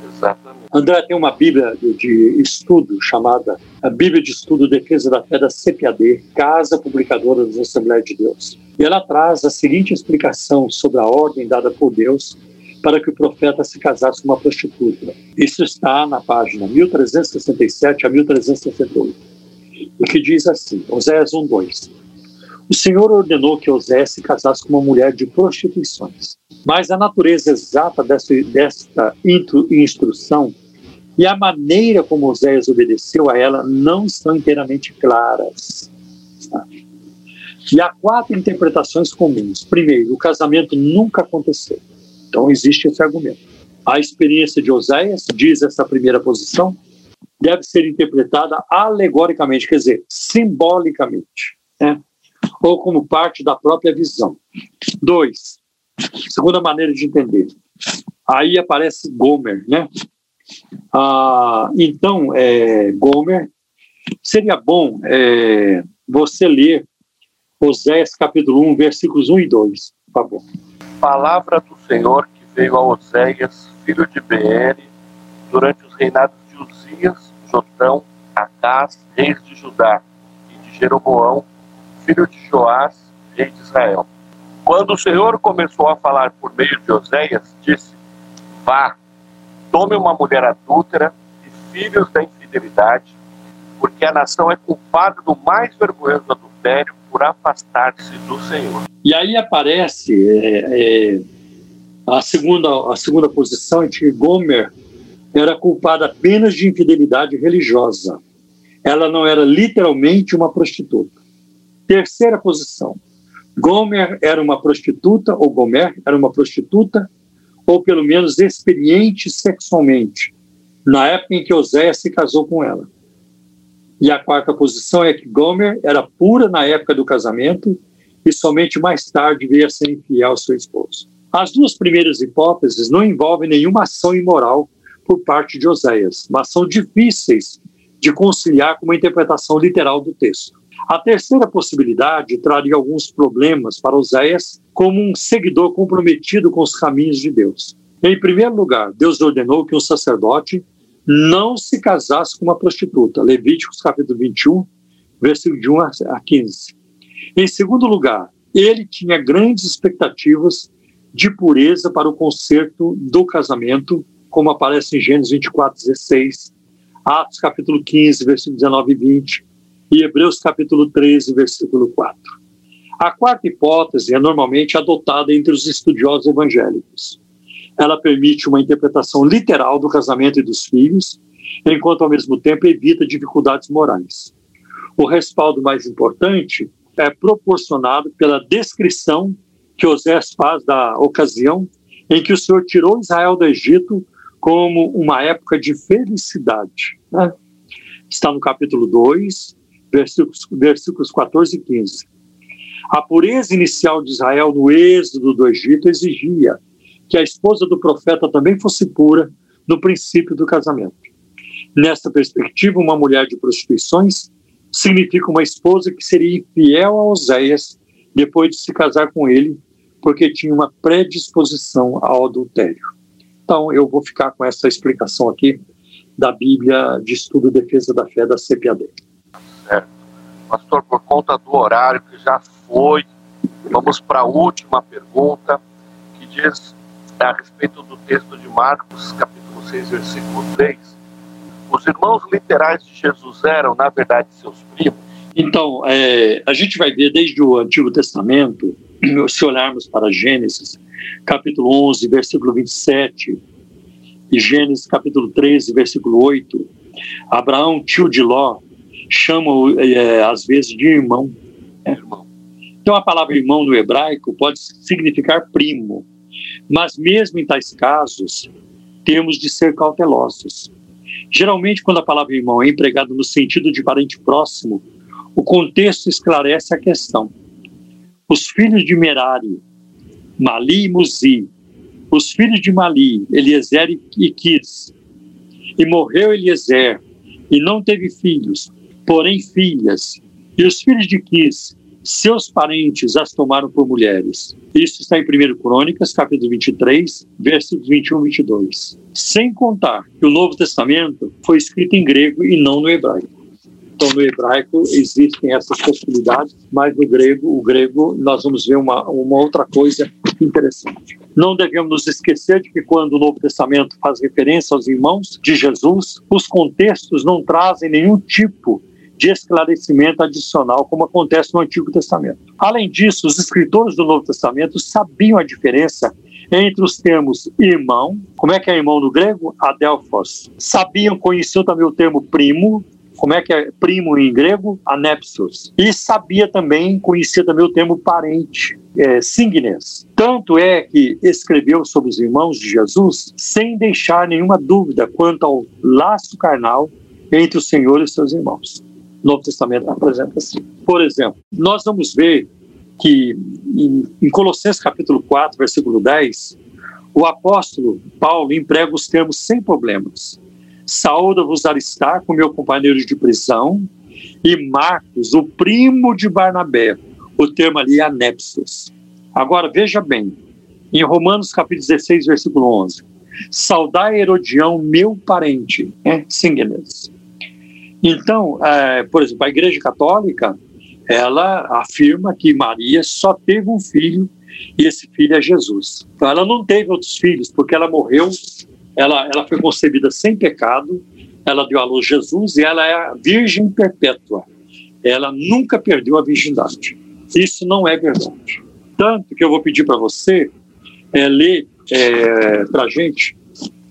exatamente. André tem uma Bíblia de estudo chamada a Bíblia de Estudo Defesa da Fé da CPAD, Casa Publicadora das Assembleias de Deus. E ela traz a seguinte explicação sobre a ordem dada por Deus para que o profeta se casasse com uma prostituta. Isso está na página 1367 a 1368. O que diz assim, Oséias 1:2. O Senhor ordenou que Oséias se casasse com uma mulher de prostituições. Mas a natureza exata desta, instrução e a maneira como Oséias obedeceu a ela não estão inteiramente claras. E há quatro interpretações comuns. Primeiro, o casamento nunca aconteceu. Então, existe esse argumento. A experiência de Oséias, diz essa primeira posição, deve ser interpretada alegoricamente, quer dizer, simbolicamente, né? ou como parte da própria visão. Dois, segunda maneira de entender. Aí aparece Gomer, né? Ah, então, é, Gomer, seria bom é, você ler Oséias capítulo 1, versículos 1 e 2, por favor palavra do Senhor que veio a Oséias, filho de Beere, durante os reinados de Uzias, Jotão, Acás, reis de Judá, e de Jeroboão, filho de Joás, rei de Israel. Quando o Senhor começou a falar por meio de Oséias, disse: Vá, tome uma mulher adúltera e filhos da infidelidade, porque a nação é culpada do mais vergonhoso adultério por afastar-se do Senhor. E aí aparece é, é, a, segunda, a segunda posição em que Gomer era culpada apenas de infidelidade religiosa. Ela não era literalmente uma prostituta. Terceira posição. Gomer era uma prostituta, ou Gomer era uma prostituta, ou pelo menos experiente sexualmente, na época em que Oséias se casou com ela. E a quarta posição é que Gomer era pura na época do casamento e somente mais tarde veio a ser infiel ao seu esposo. As duas primeiras hipóteses não envolvem nenhuma ação imoral por parte de Oséias, mas são difíceis de conciliar com uma interpretação literal do texto. A terceira possibilidade traria alguns problemas para Oséias como um seguidor comprometido com os caminhos de Deus. Em primeiro lugar, Deus ordenou que um sacerdote não se casasse com uma prostituta. Levíticos capítulo 21, versículo de 1 a 15. Em segundo lugar, ele tinha grandes expectativas de pureza para o conserto do casamento, como aparece em Gênesis 24, 16, Atos capítulo 15, versículo 19 e 20, e Hebreus capítulo 13, versículo 4. A quarta hipótese é normalmente adotada entre os estudiosos evangélicos. Ela permite uma interpretação literal do casamento e dos filhos, enquanto ao mesmo tempo evita dificuldades morais. O respaldo mais importante é proporcionado pela descrição que Osés faz da ocasião em que o Senhor tirou Israel do Egito como uma época de felicidade. Né? Está no capítulo 2, versículos, versículos 14 e 15. A pureza inicial de Israel no êxodo do Egito exigia que a esposa do profeta também fosse pura no princípio do casamento. Nesta perspectiva, uma mulher de prostituições significa uma esposa que seria infiel a Oséias depois de se casar com ele, porque tinha uma predisposição ao adultério. Então, eu vou ficar com essa explicação aqui da Bíblia de Estudo e Defesa da Fé da CPAD. Certo. Pastor, por conta do horário que já foi, vamos para a última pergunta, que diz a respeito do texto de Marcos, capítulo 6, versículo 3. Os irmãos literais de Jesus eram, na verdade, seus primos? Então, é, a gente vai ver desde o Antigo Testamento, se olharmos para Gênesis, capítulo 11, versículo 27, e Gênesis, capítulo 13, versículo 8, Abraão, tio de Ló, chama é, às vezes de irmão. É, irmão. Então, a palavra irmão no hebraico pode significar primo, mas mesmo em tais casos, temos de ser cautelosos. Geralmente, quando a palavra irmão é empregada no sentido de parente próximo, o contexto esclarece a questão. Os filhos de Merari, Mali e Muzi, os filhos de Mali, Eliezer e Quis, e morreu Eliezer, e não teve filhos, porém filhas, e os filhos de Quis, seus parentes as tomaram por mulheres. Isso está em 1 Crônicas, capítulo 23, versículos 21 e 22. Sem contar que o Novo Testamento foi escrito em grego e não no hebraico. Então, no hebraico existem essas possibilidades, mas no grego, o grego, nós vamos ver uma, uma outra coisa interessante. Não devemos nos esquecer de que quando o Novo Testamento faz referência aos irmãos de Jesus, os contextos não trazem nenhum tipo de esclarecimento adicional, como acontece no Antigo Testamento. Além disso, os escritores do Novo Testamento sabiam a diferença entre os termos irmão, como é que é irmão no grego? Adelphos. Sabiam, conheciam também o termo primo, como é que é primo em grego? Anepsos. E sabia também, conhecia também o termo parente, é, signes. Tanto é que escreveu sobre os irmãos de Jesus sem deixar nenhuma dúvida quanto ao laço carnal entre o Senhor e seus irmãos. Novo Testamento apresenta assim. Por exemplo, nós vamos ver que em, Colossenses capítulo 4, versículo 10, o apóstolo Paulo emprega os termos sem problemas Saúda-vos Aristarco, meu companheiro de prisão, e Marcos, o primo de Barnabé. O termo ali é anexos. Agora, veja bem, em Romanos capítulo 16, versículo 11. Saudai Herodião, meu parente, é, Singles. Então, é, por exemplo, a Igreja Católica, ela afirma que Maria só teve um filho e esse filho é Jesus. Então, ela não teve outros filhos, porque ela morreu ela, ela foi concebida sem pecado, ela deu à luz Jesus e ela é a virgem perpétua. Ela nunca perdeu a virgindade. Isso não é verdade. Tanto que eu vou pedir para você é, ler é, para a gente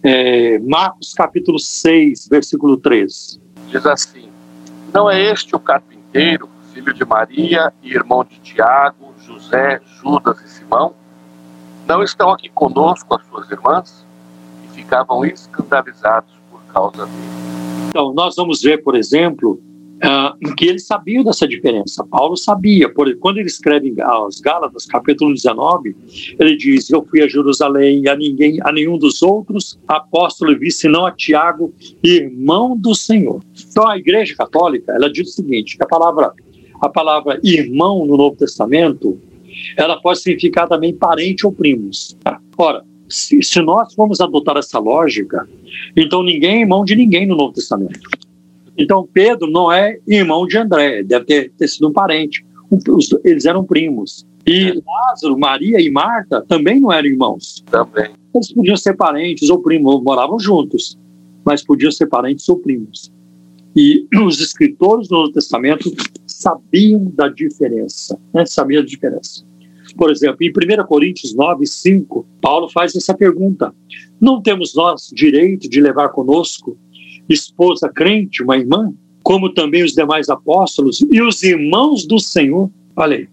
é, Marcos capítulo 6, versículo 13. Diz assim: Não é este o carpinteiro, filho de Maria e irmão de Tiago, José, Judas e Simão, não estão aqui conosco as suas irmãs? E ficavam escandalizados por causa dele. Então, nós vamos ver, por exemplo, uh, que eles sabiam dessa diferença. Paulo sabia. Por, quando ele escreve aos Gálatas, capítulo 19, ele diz: Eu fui a Jerusalém e a ninguém, a nenhum dos outros apóstolos vi, senão a Tiago, irmão do Senhor. Então, a Igreja Católica, ela diz o seguinte: a palavra, a palavra irmão no Novo Testamento, ela pode significar também parente ou primos. Ora, se, se nós formos adotar essa lógica, então ninguém é irmão de ninguém no Novo Testamento. Então Pedro não é irmão de André, deve ter, ter sido um parente. Eles eram primos. E é. Lázaro, Maria e Marta também não eram irmãos. Também. Eles podiam ser parentes ou primos, moravam juntos, mas podiam ser parentes ou primos. E os escritores do Novo Testamento sabiam da diferença, né? sabiam da diferença. Por exemplo, em 1 Coríntios 9, 5, Paulo faz essa pergunta: Não temos nós direito de levar conosco esposa crente, uma irmã, como também os demais apóstolos e os irmãos do Senhor. Olha aí.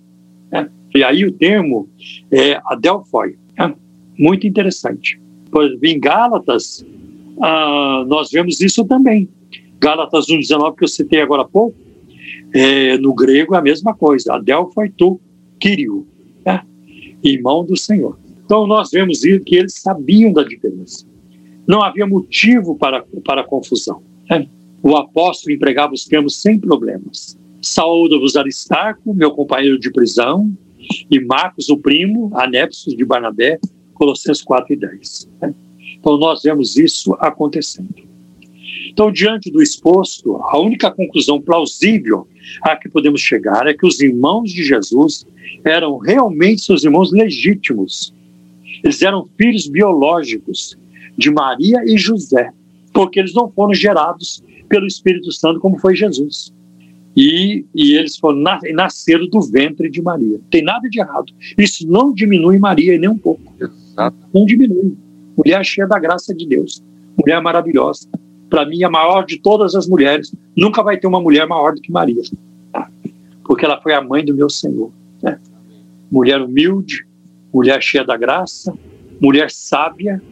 É. E aí o termo é adelphoi. É. Muito interessante. Exemplo, em Gálatas, ah, nós vemos isso também. Gálatas 1,19, que eu citei agora há pouco, é, no grego é a mesma coisa. Adelphoi tu, Kirio, é. irmão do Senhor. Então nós vemos que eles sabiam da diferença não havia motivo para, para confusão. Né? O apóstolo empregava os termos sem problemas. Saúdo-vos Aristarco, meu companheiro de prisão, e Marcos, o primo, anexos de Barnabé, Colossenses 4 e 10. Né? Então, nós vemos isso acontecendo. Então, diante do exposto, a única conclusão plausível a que podemos chegar é que os irmãos de Jesus eram realmente seus irmãos legítimos. Eles eram filhos biológicos de Maria e José, porque eles não foram gerados pelo Espírito Santo como foi Jesus. E, e eles foram nasceram do ventre de Maria. Tem nada de errado. Isso não diminui Maria nem um pouco. Exato. Não diminui. Mulher cheia da graça de Deus. Mulher maravilhosa. Para mim, a maior de todas as mulheres. Nunca vai ter uma mulher maior do que Maria. Porque ela foi a mãe do meu Senhor. Né? Mulher humilde, mulher cheia da graça, mulher sábia,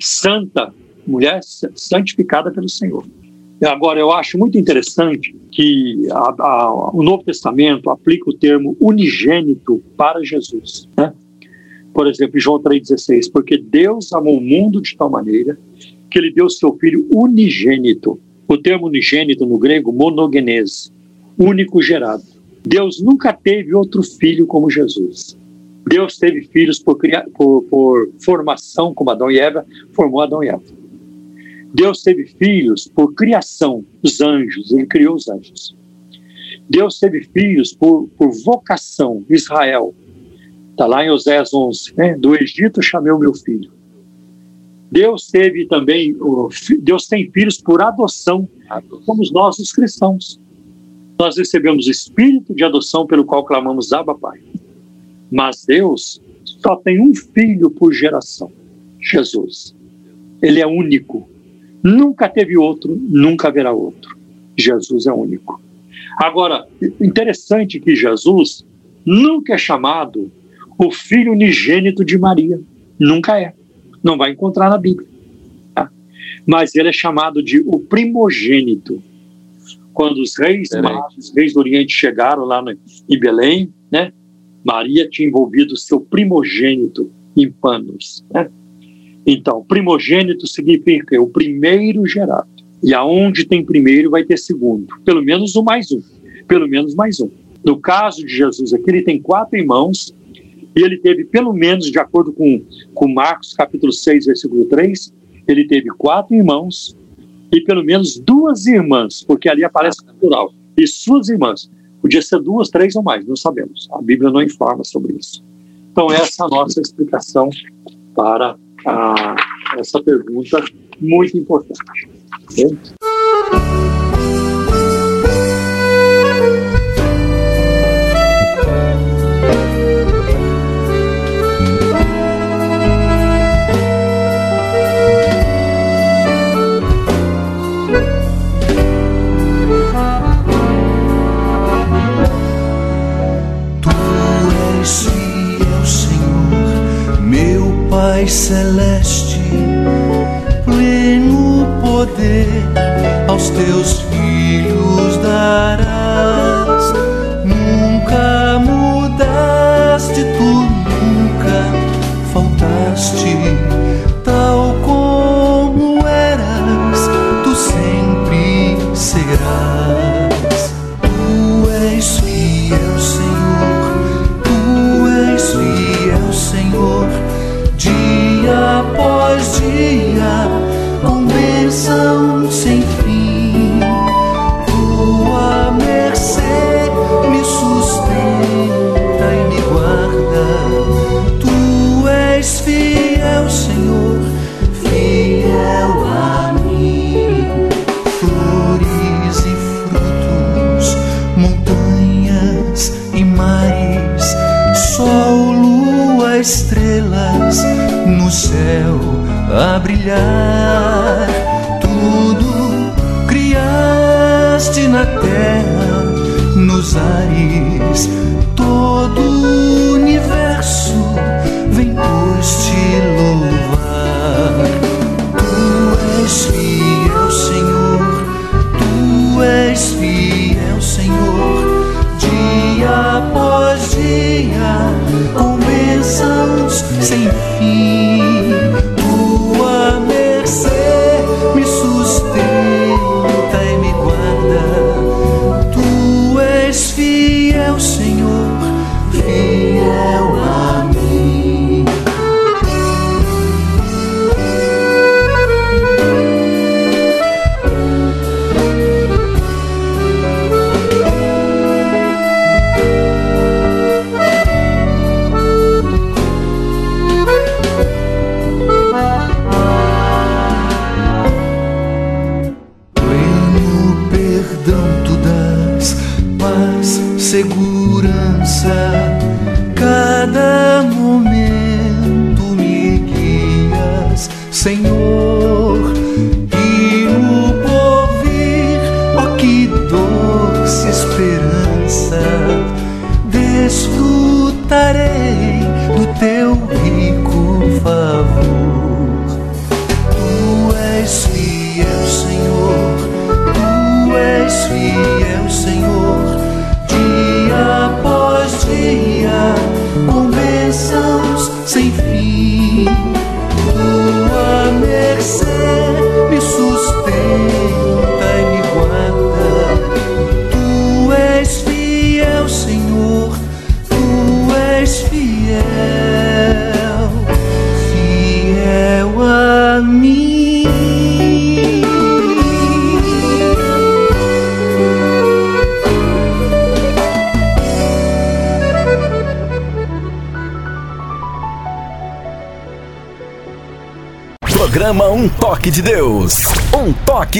santa, mulher santificada pelo Senhor. Agora, eu acho muito interessante que a, a, o Novo Testamento aplica o termo unigênito para Jesus. Né? Por exemplo, em João 3,16, porque Deus amou o mundo de tal maneira que ele deu seu filho unigênito. O termo unigênito no grego, monogenese, único gerado. Deus nunca teve outro filho como Jesus. Deus teve filhos por, por, por formação, como Adão e Eva formou Adão e Eva. Deus teve filhos por criação, os anjos, ele criou os anjos. Deus teve filhos por, por vocação, Israel. Está lá em Oséias 11, né? do Egito chamei o meu filho. Deus teve também, Deus tem filhos por adoção, somos nós os cristãos. Nós recebemos o espírito de adoção pelo qual clamamos Abba Pai. Mas Deus só tem um filho por geração, Jesus. Ele é único. Nunca teve outro, nunca haverá outro. Jesus é único. Agora, interessante que Jesus nunca é chamado o filho unigênito de Maria. Nunca é. Não vai encontrar na Bíblia. Tá? Mas ele é chamado de o primogênito. Quando os reis magos, os reis do Oriente chegaram lá no, em Belém, né? Maria tinha envolvido seu primogênito em panos. Né? Então, primogênito significa o primeiro gerado. E aonde tem primeiro vai ter segundo. Pelo menos um mais um. Pelo menos mais um. No caso de Jesus aqui, ele tem quatro irmãos e ele teve pelo menos, de acordo com, com Marcos capítulo 6, versículo 3, ele teve quatro irmãos e pelo menos duas irmãs, porque ali aparece plural, e suas irmãs. Podia ser duas, três ou mais, não sabemos. A Bíblia não informa sobre isso. Então, essa é a nossa explicação para a, essa pergunta muito importante. Okay? Pai celeste, pleno poder aos teus filhos darás. Céu a brilhar. Tudo criaste na terra, nos ares, todo o universo vem pois te louvar. Tu és fiel, Senhor, tu és fiel, Senhor, dia após dia, com bênçãos sem fim.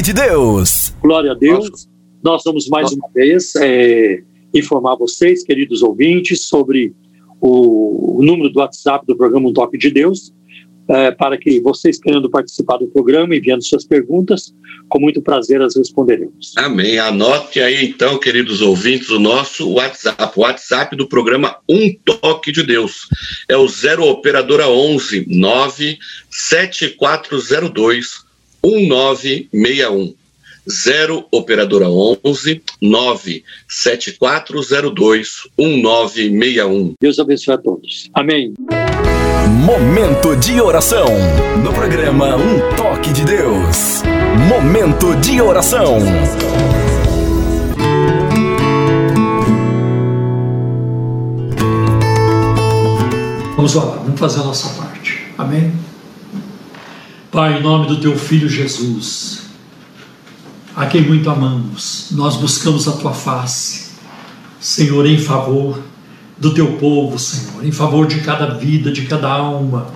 Toque de Deus. Glória a Deus. Nós vamos mais uma vez é, informar vocês, queridos ouvintes, sobre o, o número do WhatsApp do programa Um Toque de Deus, é, para que vocês querendo participar do programa, enviando suas perguntas, com muito prazer as responderemos. Amém. Anote aí então, queridos ouvintes, o nosso WhatsApp, o WhatsApp do programa Um Toque de Deus. É o 0 operadora 11 97402 1961. 0 operadora 11 97402 1961. Deus abençoe a todos. Amém. Momento de oração. No programa Um Toque de Deus. Momento de oração. Vamos lá, vamos fazer a nossa parte. Amém? Pai, em nome do teu filho Jesus, a quem muito amamos, nós buscamos a tua face, Senhor, em favor do teu povo, Senhor, em favor de cada vida, de cada alma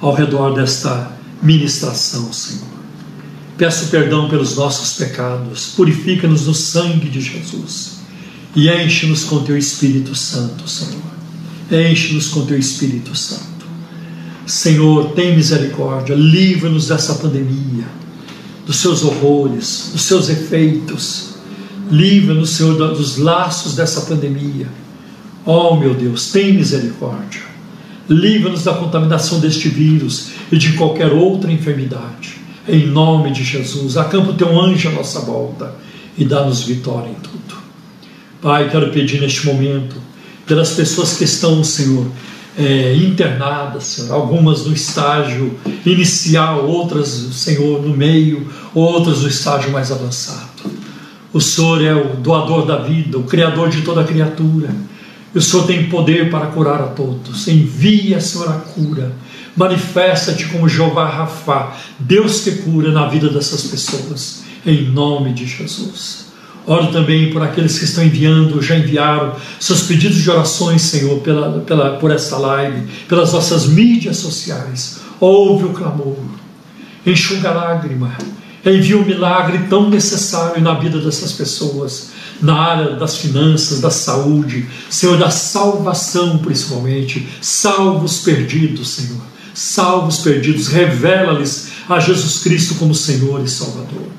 ao redor desta ministração, Senhor. Peço perdão pelos nossos pecados, purifica-nos no sangue de Jesus e enche-nos com teu Espírito Santo, Senhor. Enche-nos com teu Espírito Santo. Senhor, tem misericórdia, livra-nos dessa pandemia, dos seus horrores, dos seus efeitos. Livra-nos, Senhor, dos laços dessa pandemia. Oh, meu Deus, tem misericórdia. Livra-nos da contaminação deste vírus e de qualquer outra enfermidade. Em nome de Jesus, acampa o teu anjo à nossa volta e dá-nos vitória em tudo. Pai, quero pedir neste momento pelas pessoas que estão, Senhor, é, internadas, Senhor, algumas no estágio inicial, outras, Senhor, no meio, outras no estágio mais avançado. O Senhor é o doador da vida, o Criador de toda criatura. E o Senhor tem poder para curar a todos. Envia, Senhor, a cura. Manifesta-te como Jeová Rafá, Deus que cura na vida dessas pessoas, em nome de Jesus. Oro também por aqueles que estão enviando, já enviaram seus pedidos de orações, Senhor, pela, pela, por esta live, pelas nossas mídias sociais. Ouve o clamor, enxuga a lágrima, envia um milagre tão necessário na vida dessas pessoas, na área das finanças, da saúde, Senhor, da salvação principalmente. Salva os perdidos, Senhor. Salva os perdidos, revela-lhes a Jesus Cristo como Senhor e Salvador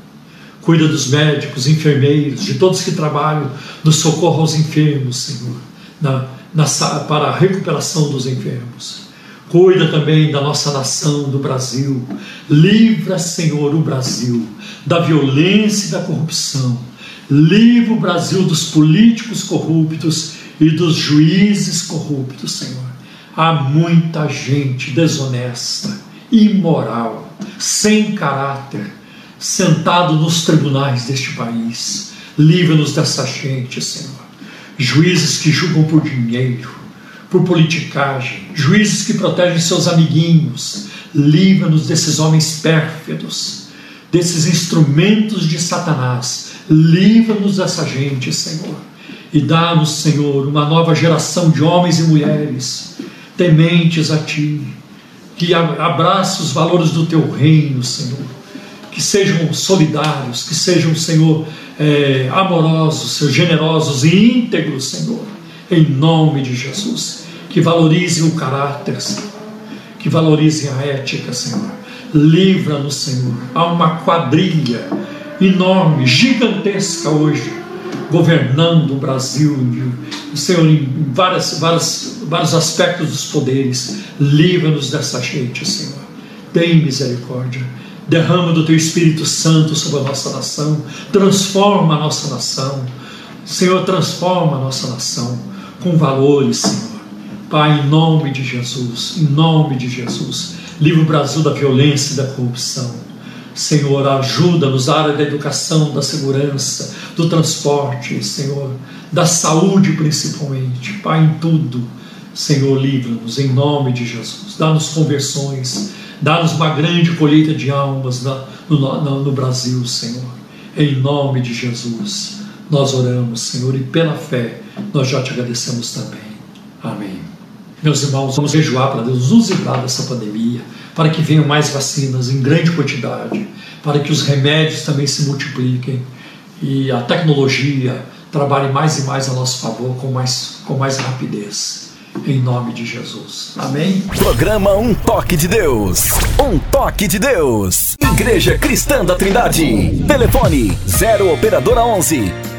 cuida dos médicos, enfermeiros, de todos que trabalham no socorro aos enfermos, Senhor, na, na, para a recuperação dos enfermos. Cuida também da nossa nação, do Brasil. Livra, Senhor, o Brasil da violência e da corrupção. Livra o Brasil dos políticos corruptos e dos juízes corruptos, Senhor. Há muita gente desonesta, imoral, sem caráter, sentado nos tribunais deste país. Livra-nos dessa gente, Senhor. Juízes que julgam por dinheiro, por politicagem, juízes que protegem seus amiguinhos. Livra-nos desses homens pérfidos, desses instrumentos de Satanás. Livra-nos dessa gente, Senhor. E dá-nos, Senhor, uma nova geração de homens e mulheres tementes a Ti, que abraça os valores do Teu reino, Senhor que sejam solidários, que sejam, Senhor, é, amorosos, Senhor, generosos e íntegros, Senhor, em nome de Jesus. Que valorizem o caráter, Senhor, que valorizem a ética, Senhor. Livra-nos, Senhor. Há uma quadrilha enorme, gigantesca hoje, governando o Brasil, Senhor, em várias, várias, vários aspectos dos poderes. Livra-nos dessa gente, Senhor. Tem misericórdia derrama do teu Espírito Santo sobre a nossa nação, transforma a nossa nação. Senhor, transforma a nossa nação com valores, Senhor. Pai, em nome de Jesus, em nome de Jesus, livra o Brasil da violência e da corrupção. Senhor, ajuda-nos na área da educação, da segurança, do transporte, Senhor, da saúde principalmente. Pai, em tudo, Senhor, livra-nos em nome de Jesus. Dá-nos conversões, Dá-nos uma grande colheita de almas no, no, no Brasil, Senhor. Em nome de Jesus, nós oramos, Senhor, e pela fé nós já te agradecemos também. Amém. Meus irmãos, vamos jejuar para Deus nos livrar dessa pandemia, para que venham mais vacinas em grande quantidade, para que os remédios também se multipliquem e a tecnologia trabalhe mais e mais a nosso favor com mais, com mais rapidez em nome de Jesus. Amém? Programa Um Toque de Deus. Um Toque de Deus. Igreja Cristã da Trindade. Telefone 0 Operadora 11